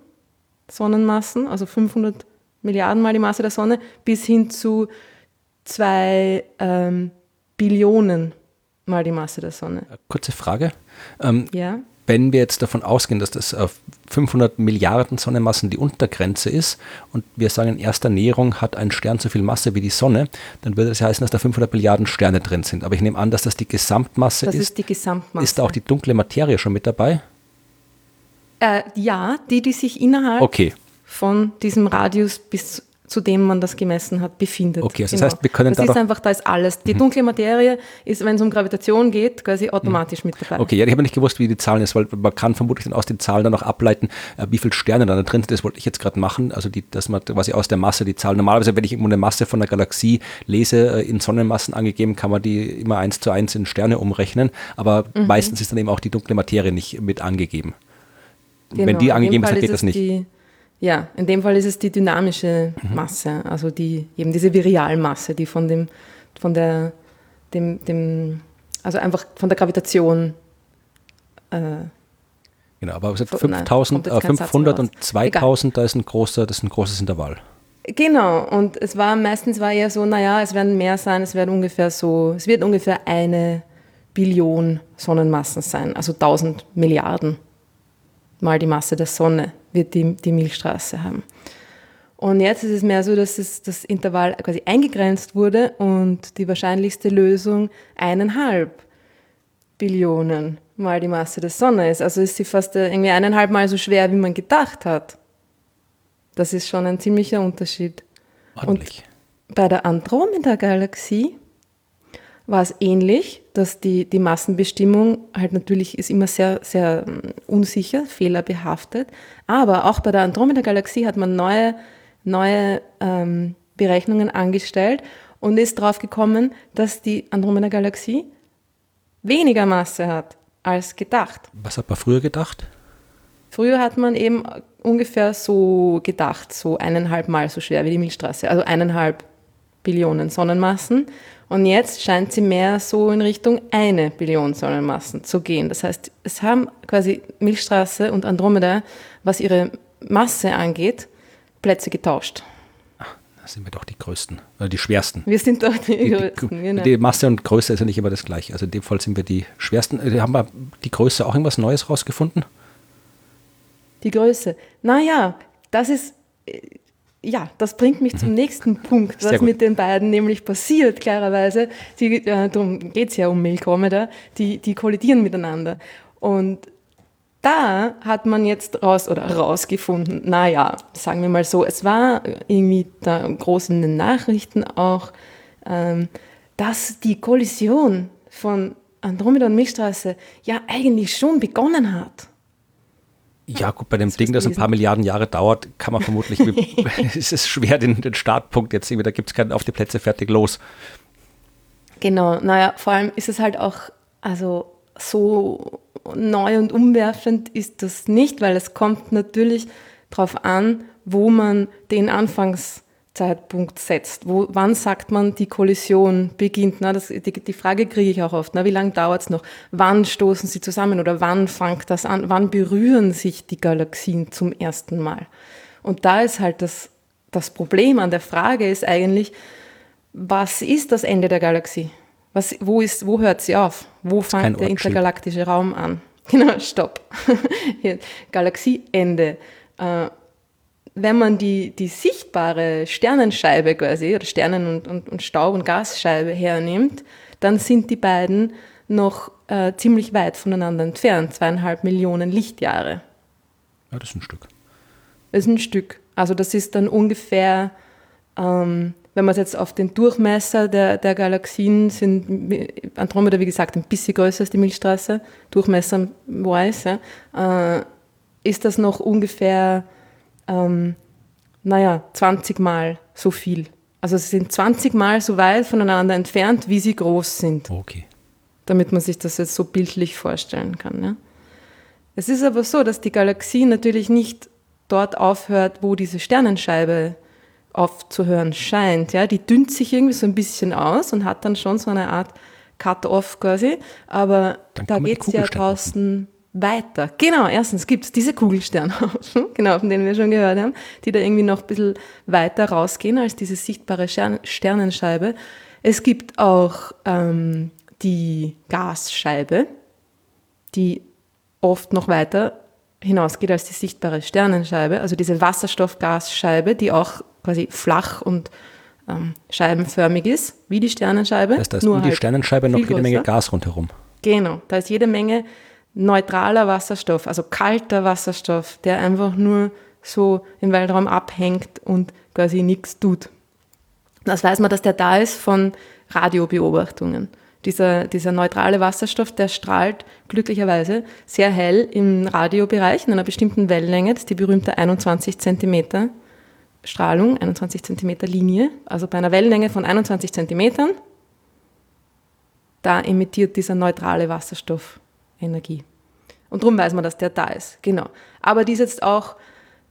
Sonnenmassen, also 500 Milliarden mal die Masse der Sonne, bis hin zu zwei ähm, Billionen mal die Masse der Sonne. Kurze Frage. Ähm, Ja? wenn wir jetzt davon ausgehen, dass das auf 500 Milliarden Sonnenmassen die Untergrenze ist und wir sagen, in erster Näherung hat ein Stern so viel Masse wie die Sonne, dann würde das heißen, dass da 500 Milliarden Sterne drin sind. Aber ich nehme an, dass das die Gesamtmasse Das ist. ist die Gesamtmasse. Ist da auch die dunkle Materie schon mit dabei? äh, ja, die, die sich innerhalb Okay. Von diesem Radius bis zu dem man das gemessen hat, befindet. Okay, also das heißt, wir können das da ist Mhm. einfach, da ist alles. Die dunkle Materie ist, wenn es um Gravitation geht, quasi automatisch mit dabei. Okay, ja, ich habe nicht gewusst, wie die Zahlen ist, weil man kann vermutlich dann aus den Zahlen dann auch ableiten, äh, wie viele Sterne da drin sind. Das wollte ich jetzt gerade machen. Also, die, dass man quasi aus der Masse die Zahl. Normalerweise, wenn ich irgendwo eine Masse von einer Galaxie lese, äh, in Sonnenmassen angegeben, kann man die immer eins zu eins in Sterne umrechnen. Aber Mhm. meistens ist dann eben auch die dunkle Materie nicht mit angegeben. Genau, wenn die angegeben ist, dann geht das nicht. Ja, in dem Fall ist es die dynamische Mhm. Masse, also die, eben diese Virialmasse, die von dem, von der, dem, dem, also einfach von der Gravitation äh, Genau, aber 5000, äh, 500 und 2000, Egal. da ist ein großer, das ist ein großes Intervall. Genau, und es war meistens war eher so, naja, es werden mehr sein, es werden ungefähr so, es wird ungefähr eine Billion Sonnenmassen sein, also 1000 Milliarden mal die Masse der Sonne wird die, die Milchstraße haben. Und jetzt ist es mehr so, dass es, das Intervall quasi eingegrenzt wurde und die wahrscheinlichste Lösung eineinhalb Billionen mal die Masse der Sonne ist. Also ist sie fast äh, irgendwie eineinhalb Mal so schwer, wie man gedacht hat. Das ist schon ein ziemlicher Unterschied. Ordentlich. Und bei der Andromeda-Galaxie war es ähnlich, dass die, die Massenbestimmung halt natürlich ist immer sehr, sehr ähm, unsicher, fehlerbehaftet. Aber auch bei der Andromeda-Galaxie hat man neue, neue ähm, Berechnungen angestellt und ist darauf gekommen, dass die Andromeda-Galaxie weniger Masse hat als gedacht. Was hat man früher gedacht? Früher hat man eben ungefähr so gedacht, so eineinhalb Mal so schwer wie die Milchstraße, also eineinhalb Billionen Sonnenmassen. Und jetzt scheint sie mehr so in Richtung eine Billion Sonnenmassen zu gehen. Das heißt, es haben quasi Milchstraße und Andromeda, was ihre Masse angeht, Plätze getauscht. Ach, da sind wir doch die größten, oder die schwersten. Wir sind doch die, die größten. Die, genau. die, Masse und Größe ist ja nicht immer das gleiche. Also in dem Fall sind wir die schwersten. Äh, haben wir die Größe auch irgendwas Neues rausgefunden? Die Größe. Naja, das ist äh, ja, das bringt mich zum mhm. nächsten Punkt, was mit den beiden nämlich passiert, klarerweise. Die, äh, darum geht es ja um Milchrometer, die, die kollidieren miteinander. Und da hat man jetzt raus oder rausgefunden, naja, sagen wir mal so, es war irgendwie da groß in den Nachrichten auch, ähm, dass die Kollision von Andromeda und Milchstraße ja eigentlich schon begonnen hat. Ja, gut, bei dem das Ding, das ein paar Milliarden Jahre dauert, kann man vermutlich, es ist schwer, den, den Startpunkt jetzt irgendwie, da gibt es keinen auf die Plätze fertig los. Genau, naja, vor allem ist es halt auch, also so neu und umwerfend ist das nicht, weil es kommt natürlich darauf an, wo man den Anfangs Zeitpunkt setzt. Wo, wann sagt man, die Kollision beginnt? Na, das, die, die Frage kriege ich auch oft. Na, wie lange dauert es noch? Wann stoßen sie zusammen oder wann fängt das an? Wann berühren sich die Galaxien zum ersten Mal? Und da ist halt das, das Problem an der Frage ist eigentlich, was ist das Ende der Galaxie? Was, wo, ist, wo hört sie auf? Wo fängt der intergalaktische Raum an? Genau, stopp. Galaxieende. Äh, wenn man die, die sichtbare Sternenscheibe quasi, oder Sternen- und, und, und Staub- und Gasscheibe hernimmt, dann sind die beiden noch äh, ziemlich weit voneinander entfernt, zweieinhalb Millionen Lichtjahre. Ja, das ist ein Stück. Das ist ein Stück. Also das ist dann ungefähr, ähm, wenn man es jetzt auf den Durchmesser der, der Galaxien sind, Andromeda, wie gesagt, ein bisschen größer als die Milchstraße, Durchmesser weiß, ja, äh, ist das noch ungefähr ähm, naja, 20 Mal so viel. Also sie sind 20 Mal so weit voneinander entfernt, wie sie groß sind. Okay. Damit man sich das jetzt so bildlich vorstellen kann. Ja? Es ist aber so, dass die Galaxie natürlich nicht dort aufhört, wo diese Sternenscheibe aufzuhören scheint. Ja? Die dünnt sich irgendwie so ein bisschen aus und hat dann schon so eine Art Cut-off quasi. Aber dann da geht es ja draußen weiter. Genau, erstens gibt es diese Kugelsternhaufen, genau, von denen wir schon gehört haben, die da irgendwie noch ein bisschen weiter rausgehen als diese sichtbare Sternenscheibe. Es gibt auch ähm, die Gasscheibe, die oft noch weiter hinausgeht als die sichtbare Sternenscheibe, also diese Wasserstoffgasscheibe, die auch quasi flach und ähm, scheibenförmig ist, wie die Sternenscheibe. Das heißt, da ist um die halt Sternenscheibe noch jede Menge Gas rundherum. Genau, da ist jede Menge neutraler Wasserstoff, also kalter Wasserstoff, der einfach nur so im Weltraum abhängt und quasi nichts tut. Das weiß man, dass der da ist von Radiobeobachtungen. Dieser, dieser neutrale Wasserstoff, der strahlt glücklicherweise sehr hell im Radiobereich in einer bestimmten Wellenlänge, das ist die berühmte 21 cm Strahlung, 21 cm Linie, also bei einer Wellenlänge von 21 cm, da emittiert dieser neutrale Wasserstoff Energie. Und darum weiß man, dass der da ist. Genau. Aber die ist jetzt auch,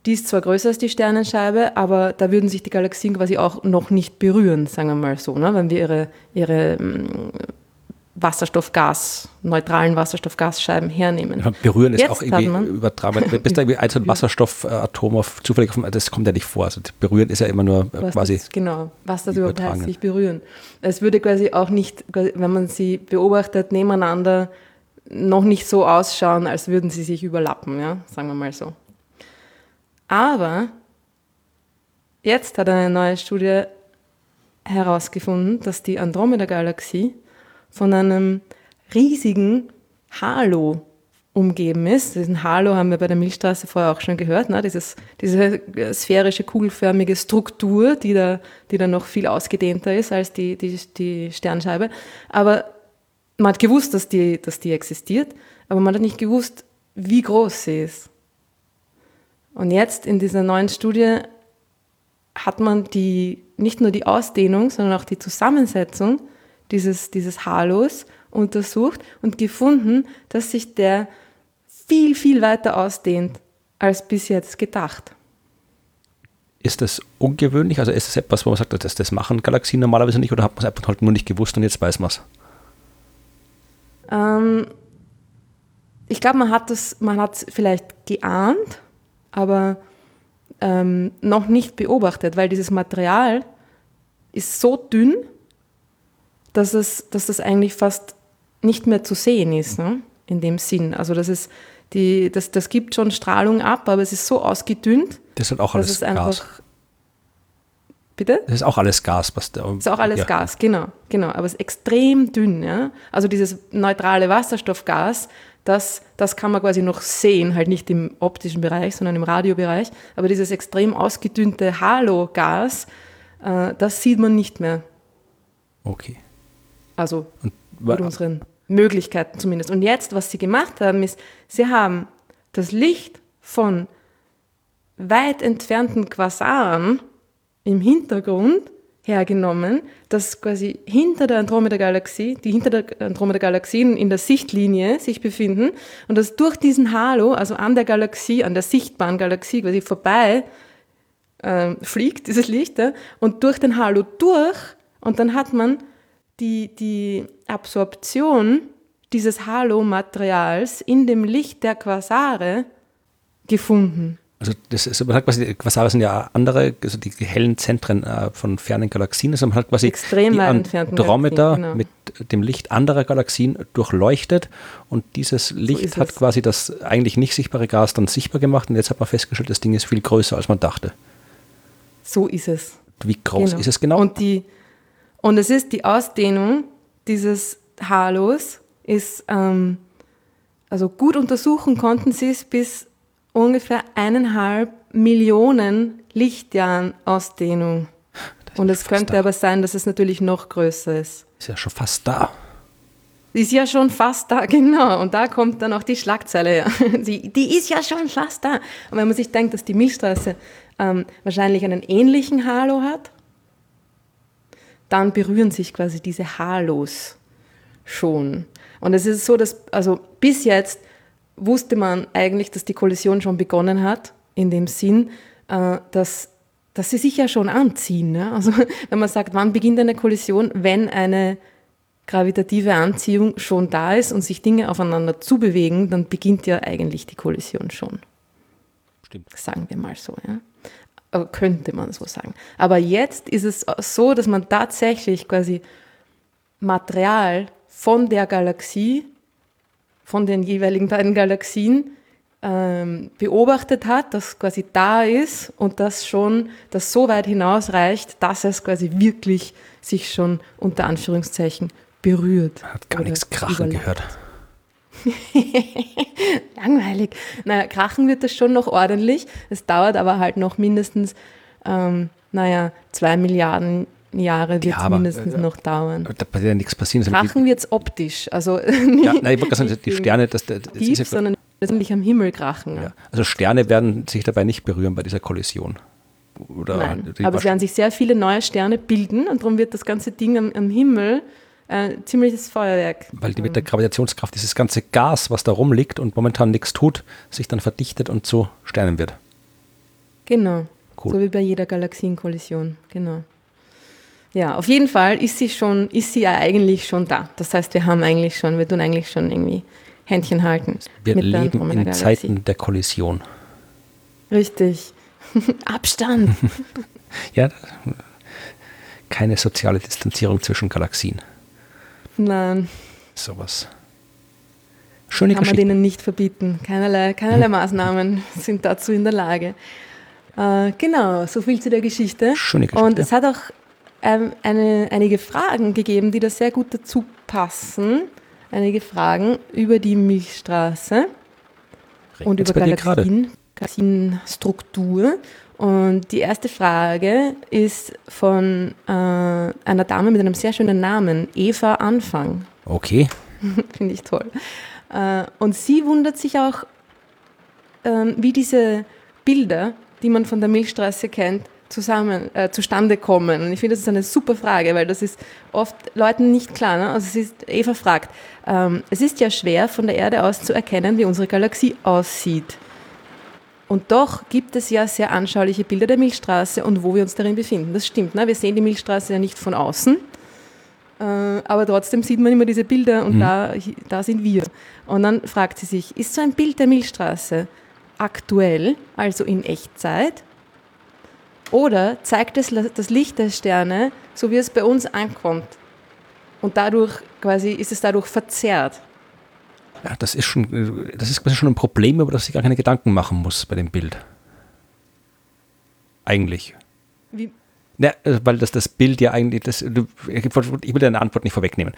die ist zwar größer als die Sternenscheibe, aber da würden sich die Galaxien quasi auch noch nicht berühren, sagen wir mal so, ne? wenn wir ihre, ihre mm, Wasserstoffgas, neutralen Wasserstoffgasscheiben hernehmen. Ja, berühren ist Jetzt auch irgendwie übertragen. Bis da irgendwie ein so ein Wasserstoffatom auf, zufällig auf, das kommt ja nicht vor. Also berühren ist ja immer nur was quasi. Das, genau, was das überhaupt heißt, sich berühren. Es würde quasi auch nicht, wenn man sie beobachtet, nebeneinander noch nicht so ausschauen, als würden sie sich überlappen, ja, sagen wir mal so. Aber jetzt hat eine neue Studie herausgefunden, dass die Andromeda-Galaxie von einem riesigen Halo umgeben ist. Diesen Halo haben wir bei der Milchstraße vorher auch schon gehört, ne? Dieses, diese sphärische, kugelförmige Struktur, die da, die da noch viel ausgedehnter ist als die, die, die Sternscheibe. Aber man hat gewusst, dass die, dass die existiert, aber man hat nicht gewusst, wie groß sie ist. Und jetzt in dieser neuen Studie hat man die, nicht nur die Ausdehnung, sondern auch die Zusammensetzung dieses, dieses Halos untersucht und gefunden, dass sich der viel, viel weiter ausdehnt als bis jetzt gedacht. Ist das ungewöhnlich? Also ist das etwas, wo man sagt, das, das machen Galaxien normalerweise nicht oder hat man es einfach halt nur nicht gewusst und jetzt weiß man es? Ähm, ich glaube, man hat es man vielleicht geahnt, aber ähm, noch nicht beobachtet, weil dieses Material ist so dünn, dass, es, dass das eigentlich fast nicht mehr zu sehen ist, ne? in dem Sinn. Also das, ist die, das, das gibt schon Strahlung ab, aber es ist so ausgedünnt. Das ist auch alles dass es einfach, Gas. Bitte? Das ist auch alles Gas, was da. Das ist auch alles ja. Gas, genau, genau. Aber es ist extrem dünn. Ja? Also dieses neutrale Wasserstoffgas, das, das kann man quasi noch sehen, halt nicht im optischen Bereich, sondern im Radiobereich. Aber dieses extrem ausgedünnte Halogas, äh, das sieht man nicht mehr. Okay. Also Und, mit unseren Möglichkeiten zumindest. Und jetzt, was sie gemacht haben, ist, sie haben das Licht von weit entfernten Quasaren im Hintergrund hergenommen, das quasi hinter der Andromeda-Galaxie, die hinter der Andromeda-Galaxien in der Sichtlinie sich befinden und das durch diesen Halo, also an der Galaxie, an der sichtbaren Galaxie quasi vorbei äh, fliegt, dieses Licht, ja, und durch den Halo durch und dann hat man die, die Absorption dieses Halo-Materials in dem Licht der Quasare gefunden. Also das ist, man hat quasi, Quasare sind ja andere, also die hellen Zentren äh, von fernen Galaxien, also man hat quasi Extrem die Andromeda genau. mit dem Licht anderer Galaxien durchleuchtet und dieses Licht so hat es. quasi das eigentlich nicht sichtbare Gas dann sichtbar gemacht und jetzt hat man festgestellt, das Ding ist viel größer, als man dachte. So ist es. Wie groß genau. ist es genau? Und, die, und es ist die Ausdehnung dieses Halos, ist, ähm, also gut untersuchen konnten sie es bis ungefähr eineinhalb Millionen Lichtjahren Ausdehnung. Und es könnte da. aber sein, dass es natürlich noch größer ist. Ist ja schon fast da. Ist ja schon fast da, genau. Und da kommt dann auch die Schlagzeile her. Die, die ist ja schon fast da. Und wenn man sich denkt, dass die Milchstraße ähm, wahrscheinlich einen ähnlichen Halo hat, dann berühren sich quasi diese Halos schon. Und es ist so, dass, also bis jetzt wusste man eigentlich, dass die Kollision schon begonnen hat, in dem Sinn, äh, dass, dass sie sich ja schon anziehen. Ne? Also wenn man sagt, wann beginnt eine Kollision, wenn eine gravitative Anziehung schon da ist und sich Dinge aufeinander zubewegen, dann beginnt ja eigentlich die Kollision schon. Stimmt. Sagen wir mal so. Ja? Aber könnte man so sagen. Aber jetzt ist es so, dass man tatsächlich quasi Material von der Galaxie von den jeweiligen beiden Galaxien ähm, beobachtet hat, das quasi da ist und das schon, das so weit hinausreicht, dass es quasi wirklich sich schon unter Anführungszeichen berührt. Hat gar nichts krachen gehört. Langweilig. Naja, krachen wird das schon noch ordentlich. Es dauert aber halt noch mindestens, ähm, naja, zwei Milliarden Jahre wird es mindestens äh, noch dauern. Da wird ja nichts passieren. Krachen wird es optisch. Also ja, nein, ich sagen, die Sterne, das, das, das tief, ist ja, sondern letztendlich am Himmel krachen. Ja. Also Sterne werden sich dabei nicht berühren bei dieser Kollision. Nein, aber es werden sich sehr viele neue Sterne bilden und darum wird das ganze Ding am, am Himmel ein äh, ziemliches Feuerwerk. Weil die mit der Gravitationskraft dieses ganze Gas, was da rumliegt und momentan nichts tut, sich dann verdichtet und zu Sternen wird. Genau. Cool. So wie bei jeder Galaxienkollision, genau. Ja, auf jeden Fall ist sie schon, ist sie ja eigentlich schon da. Das heißt, wir haben eigentlich schon, wir tun eigentlich schon irgendwie Händchen halten. Wir leben in Zeiten der Kollision. Richtig. Abstand. ja, keine soziale Distanzierung zwischen Galaxien. Nein. Sowas. Schöne Kann man denen nicht verbieten. Keinerlei, keinerlei Maßnahmen sind dazu in der Lage. Äh, genau, so viel zu der Geschichte. Schöne Geschichte. Und es hat auch ähm, eine, einige Fragen gegeben, die da sehr gut dazu passen. Einige Fragen über die Milchstraße und über Galaxien, Galaxienstruktur. Und die erste Frage ist von äh, einer Dame mit einem sehr schönen Namen, Eva Anfang. Okay. Finde ich toll. Äh, und sie wundert sich auch, äh, wie diese Bilder, die man von der Milchstraße kennt, zusammen, äh, zustande kommen. Und ich finde, das ist eine super Frage, weil das ist oft Leuten nicht klar. Ne? Also es ist, Eva fragt, ähm, es ist ja schwer von der Erde aus zu erkennen, wie unsere Galaxie aussieht. Und doch gibt es ja sehr anschauliche Bilder der Milchstraße und wo wir uns darin befinden. Das stimmt. Ne? Wir sehen die Milchstraße ja nicht von außen, äh, aber trotzdem sieht man immer diese Bilder und mhm. da, da sind wir. Und dann fragt sie sich, ist so ein Bild der Milchstraße aktuell, also in Echtzeit, oder zeigt es das Licht der Sterne, so wie es bei uns ankommt? Und dadurch quasi ist es dadurch verzerrt. Ja, das ist schon, das ist quasi schon ein Problem, über das ich gar keine Gedanken machen muss bei dem Bild. Eigentlich. Wie? Ja, äh, weil das, das Bild ja eigentlich, das, ich will deine Antwort nicht vorwegnehmen.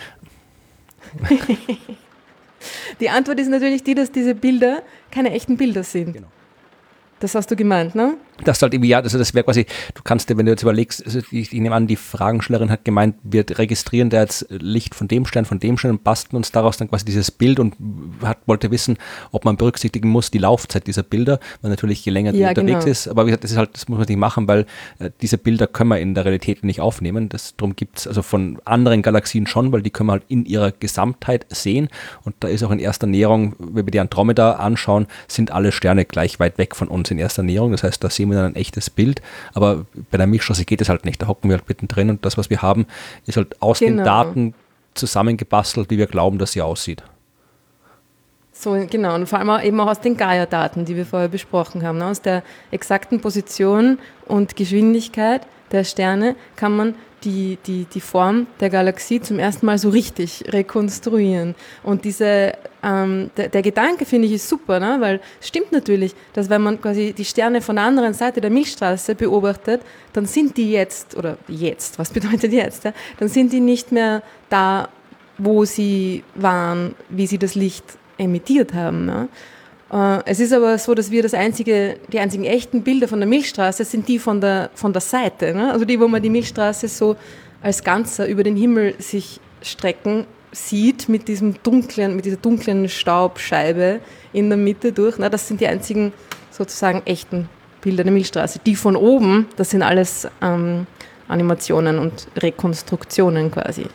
die Antwort ist natürlich die, dass diese Bilder keine echten Bilder sind. Genau. Das hast du gemeint, ne? Das halt irgendwie, ja, also das wäre quasi, du kannst dir, wenn du jetzt überlegst, also ich, ich, nehme an, die Fragenstellerin hat gemeint, wir registrieren da jetzt Licht von dem Stern, von dem Stern und basteln uns daraus dann quasi dieses Bild und hat, wollte wissen, ob man berücksichtigen muss, die Laufzeit dieser Bilder, weil natürlich je länger die ja, unterwegs genau. ist, aber wie gesagt, das ist halt, das muss man nicht machen, weil äh, diese Bilder können wir in der Realität nicht aufnehmen. Das, darum gibt es also von anderen Galaxien schon, weil die können wir halt in ihrer Gesamtheit sehen und da ist auch in erster Näherung, wenn wir die Andromeda anschauen, sind alle Sterne gleich weit weg von uns in erster Näherung. Das heißt, da sehen wir dann ein echtes Bild. Aber bei der Milchstraße geht es halt nicht. Da hocken wir halt mittendrin und das, was wir haben, ist halt aus genau. den Daten zusammengebastelt, wie wir glauben, dass sie aussieht. So, genau, und vor allem auch eben auch aus den Gaia-Daten, die wir vorher besprochen haben. Ne? Aus der exakten Position und Geschwindigkeit der Sterne kann man die, die, die Form der Galaxie zum ersten Mal so richtig rekonstruieren. Und diese, ähm, der, der, Gedanke, finde ich, ist super, ne? weil es stimmt natürlich, dass wenn man quasi die Sterne von der anderen Seite der Milchstraße beobachtet, dann sind die jetzt, oder jetzt, was bedeutet jetzt, ja? dann sind die nicht mehr da, wo sie waren, wie sie das Licht emittiert haben. Ne? Äh, es ist aber so, dass wir das einzige, die einzigen echten Bilder von der Milchstraße sind die von der, von der Seite. Ne? Also die, wo man die Milchstraße so als Ganzer über den Himmel sich strecken sieht mit diesem dunklen, mit dieser dunklen Staubscheibe in der Mitte durch. Na, das sind die einzigen sozusagen echten Bilder der Milchstraße. Die von oben, das sind alles ähm, Animationen und Rekonstruktionen quasi.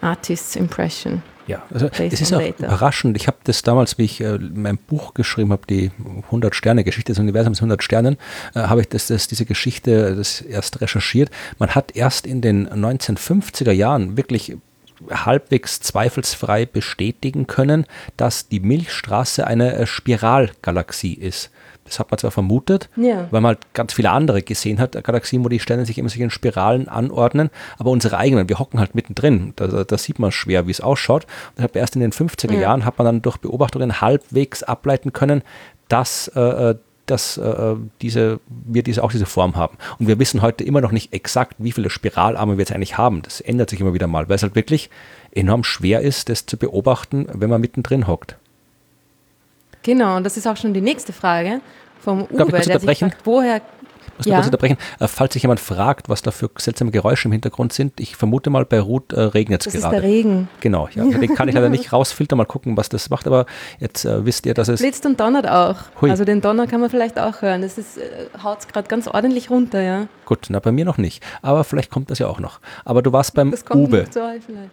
Artist's Impression. Ja, also es ist auch later. überraschend. Ich habe das damals, wie ich äh, mein Buch geschrieben habe, die 100 Sterne Geschichte des Universums 100 Sternen, äh, habe ich das, das, diese Geschichte das erst recherchiert. Man hat erst in den 1950er Jahren wirklich halbwegs zweifelsfrei bestätigen können, dass die Milchstraße eine äh, Spiralgalaxie ist. Das hat man zwar vermutet, ja. weil man halt ganz viele andere gesehen hat, Galaxien, wo die Sterne sich immer sich in Spiralen anordnen, aber unsere eigenen, wir hocken halt mittendrin. Da, da sieht man schwer, wie es ausschaut. Und erst in den 50er ja. Jahren hat man dann durch Beobachtungen halbwegs ableiten können, dass äh, äh dass äh, diese, wir diese, auch diese Form haben. Und wir wissen heute immer noch nicht exakt, wie viele Spiralarme wir jetzt eigentlich haben. Das ändert sich immer wieder mal, weil es halt wirklich enorm schwer ist, das zu beobachten, wenn man mittendrin hockt. Genau, und das ist auch schon die nächste Frage vom Uwe, ich der sich fragt, woher muss ja. kurz unterbrechen. Äh, falls sich jemand fragt, was da für seltsame Geräusche im Hintergrund sind, ich vermute mal, bei Ruth äh, regnet es gerade. Das ist der Regen. Genau, ja. Den kann ich leider nicht rausfiltern, mal gucken, was das macht, aber jetzt äh, wisst ihr, dass es... Blitzt und donnert auch. Hui. Also den Donner kann man vielleicht auch hören. Das ist, äh, haut es gerade ganz ordentlich runter, ja. Gut, na bei mir noch nicht. Aber vielleicht kommt das ja auch noch. Aber du warst beim das kommt Uwe. Nicht so vielleicht.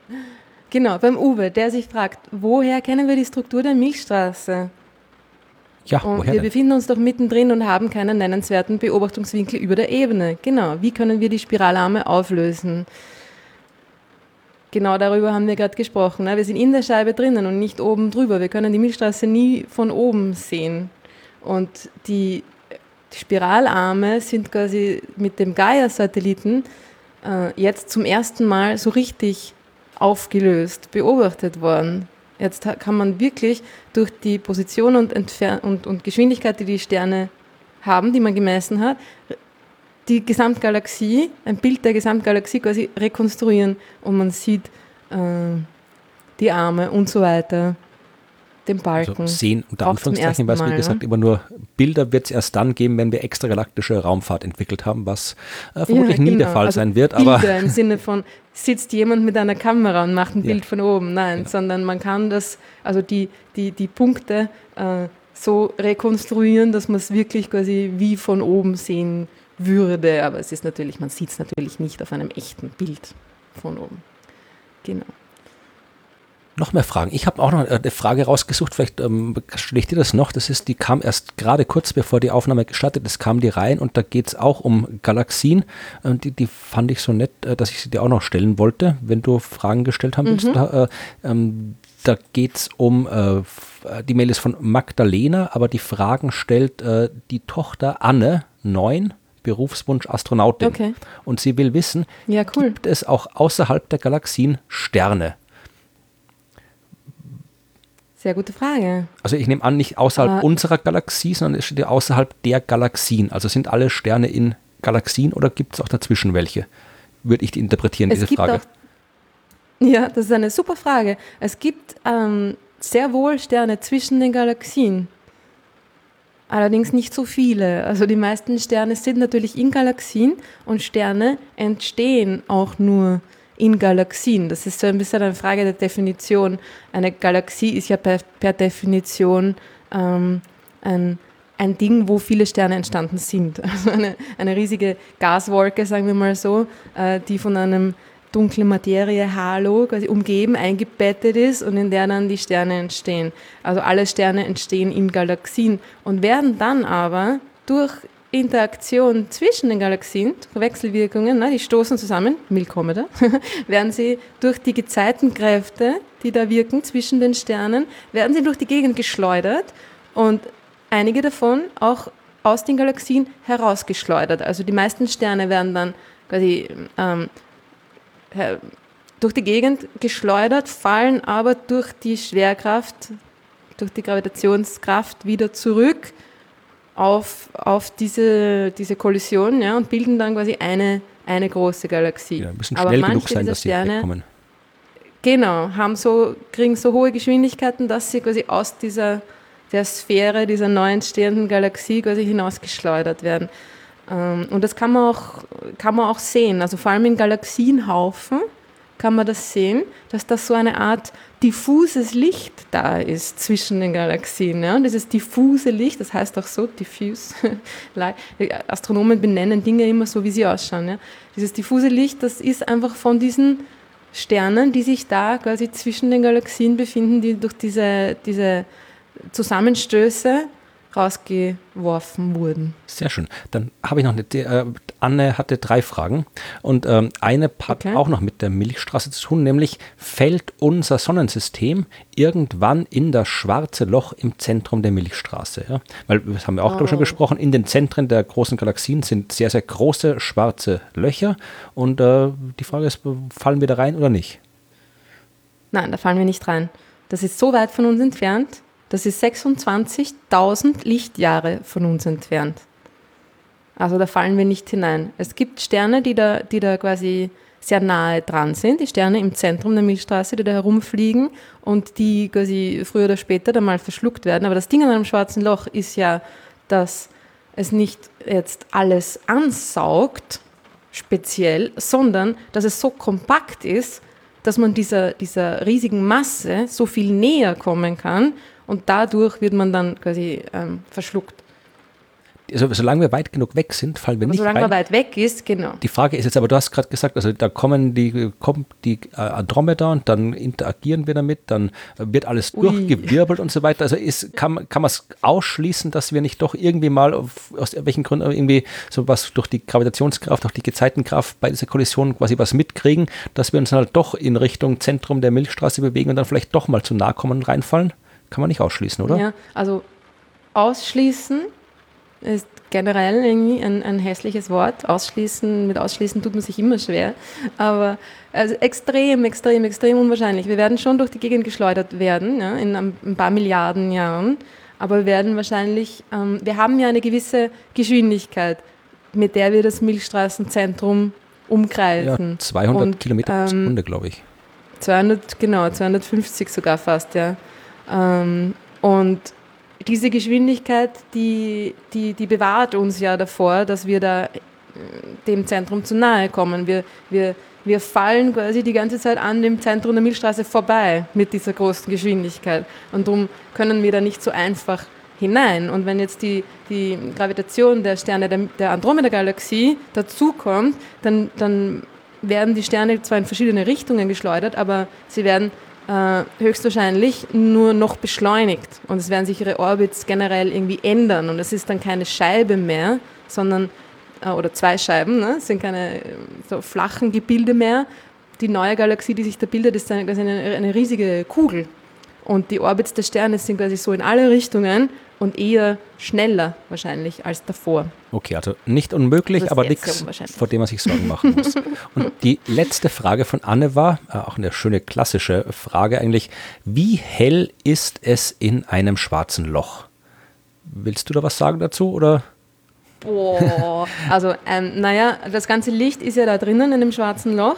Genau, beim Uwe, der sich fragt, woher kennen wir die Struktur der Milchstraße? Ja, und woher wir denn? befinden uns doch mittendrin und haben keinen nennenswerten Beobachtungswinkel über der Ebene. Genau. Wie können wir die Spiralarme auflösen? genau darüber haben wir gerade gesprochen. Ne? Wir sind in der Scheibe drinnen und nicht oben drüber. Wir können die Milchstraße nie von oben sehen. Und die, Spiralarme sind quasi mit dem Gaia-Satelliten äh, jetzt zum ersten Mal so richtig aufgelöst, beobachtet worden. Jetzt kann man wirklich durch die Position und, Entfer und, und Geschwindigkeit, die die Sterne haben, die man gemessen hat, die Gesamtgalaxie, ein Bild der Gesamtgalaxie quasi rekonstruieren und man sieht äh, die Arme und so weiter den Balken. Also sehen, unter Anführungszeichen, weil es wie gesagt ne? immer nur Bilder wird es erst dann geben, wenn wir extragalaktische Raumfahrt entwickelt haben, was äh, vermutlich ja, genau. nie der genau. Fall also sein wird. Bilder aber im Sinne von sitzt jemand mit einer Kamera und macht ein ja. Bild von oben. Nein, genau. sondern man kann das, also die, die, die Punkte äh, so rekonstruieren, dass man es wirklich quasi wie von oben sehen würde. Aber es ist natürlich, man sieht es natürlich nicht auf einem echten Bild von oben. Genau. Noch mehr Fragen. Ich habe auch noch eine Frage rausgesucht, vielleicht ähm, stelle ich dir das noch. Das ist, die kam erst gerade kurz bevor die Aufnahme gestartet ist, kam die rein und da geht es auch um Galaxien. Ähm, die, die fand ich so nett, äh, dass ich sie dir auch noch stellen wollte, wenn du Fragen gestellt haben willst. Mhm. Da, äh, ähm, da geht es um, äh, die Mail ist von Magdalena, aber die Fragen stellt äh, die Tochter Anne, neun, Berufswunsch Astronautin. Okay. Und sie will wissen, ja, cool. gibt es auch außerhalb der Galaxien Sterne? Sehr gute Frage. Also ich nehme an, nicht außerhalb uh, unserer Galaxie, sondern es steht ja außerhalb der Galaxien. Also sind alle Sterne in Galaxien oder gibt es auch dazwischen welche? Würde ich die interpretieren, diese Frage. Ja, das ist eine super Frage. Es gibt ähm, sehr wohl Sterne zwischen den Galaxien. Allerdings nicht so viele. Also die meisten Sterne sind natürlich in Galaxien und Sterne entstehen auch nur in Galaxien. Das ist so ein bisschen eine Frage der Definition. Eine Galaxie ist ja per, per Definition ähm, ein, ein Ding, wo viele Sterne entstanden sind. Also eine, eine riesige Gaswolke, sagen wir mal so, äh, die von einem dunklen Materie, Halo, quasi umgeben, eingebettet ist und in der dann die Sterne entstehen. Also alle Sterne entstehen in Galaxien und werden dann aber durch Interaktion zwischen den Galaxien, Wechselwirkungen, ne, die stoßen zusammen, Milchkometer, werden sie durch die Gezeitenkräfte, die da wirken zwischen den Sternen, werden sie durch die Gegend geschleudert und einige davon auch aus den Galaxien herausgeschleudert. Also die meisten Sterne werden dann quasi ähm, durch die Gegend geschleudert, fallen aber durch die Schwerkraft, durch die Gravitationskraft wieder zurück auf, auf diese, diese Kollision ja, und bilden dann quasi eine, eine große Galaxie. Ja, müssen schnell Aber genug sein, dass sie Sterne, wegkommen. Genau, haben so, kriegen so hohe Geschwindigkeiten, dass sie quasi aus dieser der Sphäre dieser neu entstehenden Galaxie quasi hinausgeschleudert werden. Ähm, und das kann man, auch, kann man auch sehen, also vor allem in Galaxienhaufen kann man das sehen, dass da so eine Art diffuses Licht da ist zwischen den Galaxien. Ja? Und dieses diffuse Licht, das heißt auch so, diffuse Astronomen benennen Dinge immer so, wie sie ausschauen. Ja? Dieses diffuse Licht, das ist einfach von diesen Sternen, die sich da quasi zwischen den Galaxien befinden, die durch diese, diese Zusammenstöße rausgeworfen wurden. Sehr schön. Dann habe ich noch eine, äh, Anne hatte drei Fragen und ähm, eine hat okay. auch noch mit der Milchstraße zu tun, nämlich fällt unser Sonnensystem irgendwann in das schwarze Loch im Zentrum der Milchstraße? Ja? Weil, das haben wir auch oh. schon besprochen, in den Zentren der großen Galaxien sind sehr, sehr große schwarze Löcher und äh, die Frage ist, fallen wir da rein oder nicht? Nein, da fallen wir nicht rein. Das ist so weit von uns entfernt, das ist 26.000 Lichtjahre von uns entfernt. Also da fallen wir nicht hinein. Es gibt Sterne, die da, die da quasi sehr nahe dran sind, die Sterne im Zentrum der Milchstraße, die da herumfliegen und die quasi früher oder später dann mal verschluckt werden. Aber das Ding an einem schwarzen Loch ist ja, dass es nicht jetzt alles ansaugt, speziell, sondern dass es so kompakt ist, dass man dieser, dieser riesigen Masse so viel näher kommen kann und dadurch wird man dann quasi ähm, verschluckt. also solange wir weit genug weg sind, fallen wir Aber nicht solange rein. man weit weg ist, genau. Die Frage ist jetzt aber, du hast gerade gesagt, also da kommen die, kommt die äh, Andromeda und dann interagieren wir damit, dann wird alles Ui. durchgewirbelt und so weiter. Also ist, kann, kann man es ausschließen, dass wir nicht doch irgendwie mal auf, aus welchen Gründen irgendwie so was durch die Gravitationskraft, durch die Gezeitenkraft bei dieser Kollision quasi was mitkriegen, dass wir uns halt doch in Richtung Zentrum der Milchstraße bewegen und dann vielleicht doch mal zu nahe kommen und reinfallen? Kann man nicht ausschließen, oder? Ja, also ausschließen ist generell irgendwie ein, ein hässliches Wort. Ausschließen, mit ausschließen tut man sich immer schwer. Aber also extrem, extrem, extrem unwahrscheinlich. Wir werden schon durch die Gegend geschleudert werden, ja, in ein, paar Milliarden Jahren. Aber wir werden wahrscheinlich, ähm, wir haben ja eine gewisse Geschwindigkeit, mit der wir das Milchstraßenzentrum Ja, umkreisen. 200 Und, Kilometer pro ähm, Sekunde, glaube ich. 200, genau, 250 sogar fast, ja. Ähm, und diese Geschwindigkeit, die, die, die bewahrt uns ja davor, dass wir da äh, dem Zentrum zu nahe kommen. Wir, wir, wir fallen quasi die ganze Zeit an dem Zentrum der Milchstraße vorbei mit dieser großen Geschwindigkeit. Und darum können wir da nicht so einfach hinein. Und wenn jetzt die, die Gravitation der Sterne der, der Andromeda-Galaxie dazukommt, dann, dann werden die Sterne zwar in verschiedene Richtungen geschleudert, aber sie werden äh, höchstwahrscheinlich nur noch beschleunigt und es werden sich ihre Orbits generell irgendwie ändern und es ist dann keine Scheibe mehr, sondern äh, oder zwei Scheiben, ne? es sind keine äh, so flachen Gebilde mehr. Die neue Galaxie, die sich da bildet, ist eine, eine riesige Kugel und die Orbits der Sterne sind quasi so in alle Richtungen und eher schneller wahrscheinlich als davor. Okay, also nicht unmöglich, aber nichts, vor dem man sich Sorgen machen muss. Und die letzte Frage von Anne war, äh, auch eine schöne klassische Frage eigentlich, wie hell ist es in einem schwarzen Loch? Willst du da was sagen dazu oder? Boah. Also, ähm, naja, das ganze Licht ist ja da drinnen in dem schwarzen Loch.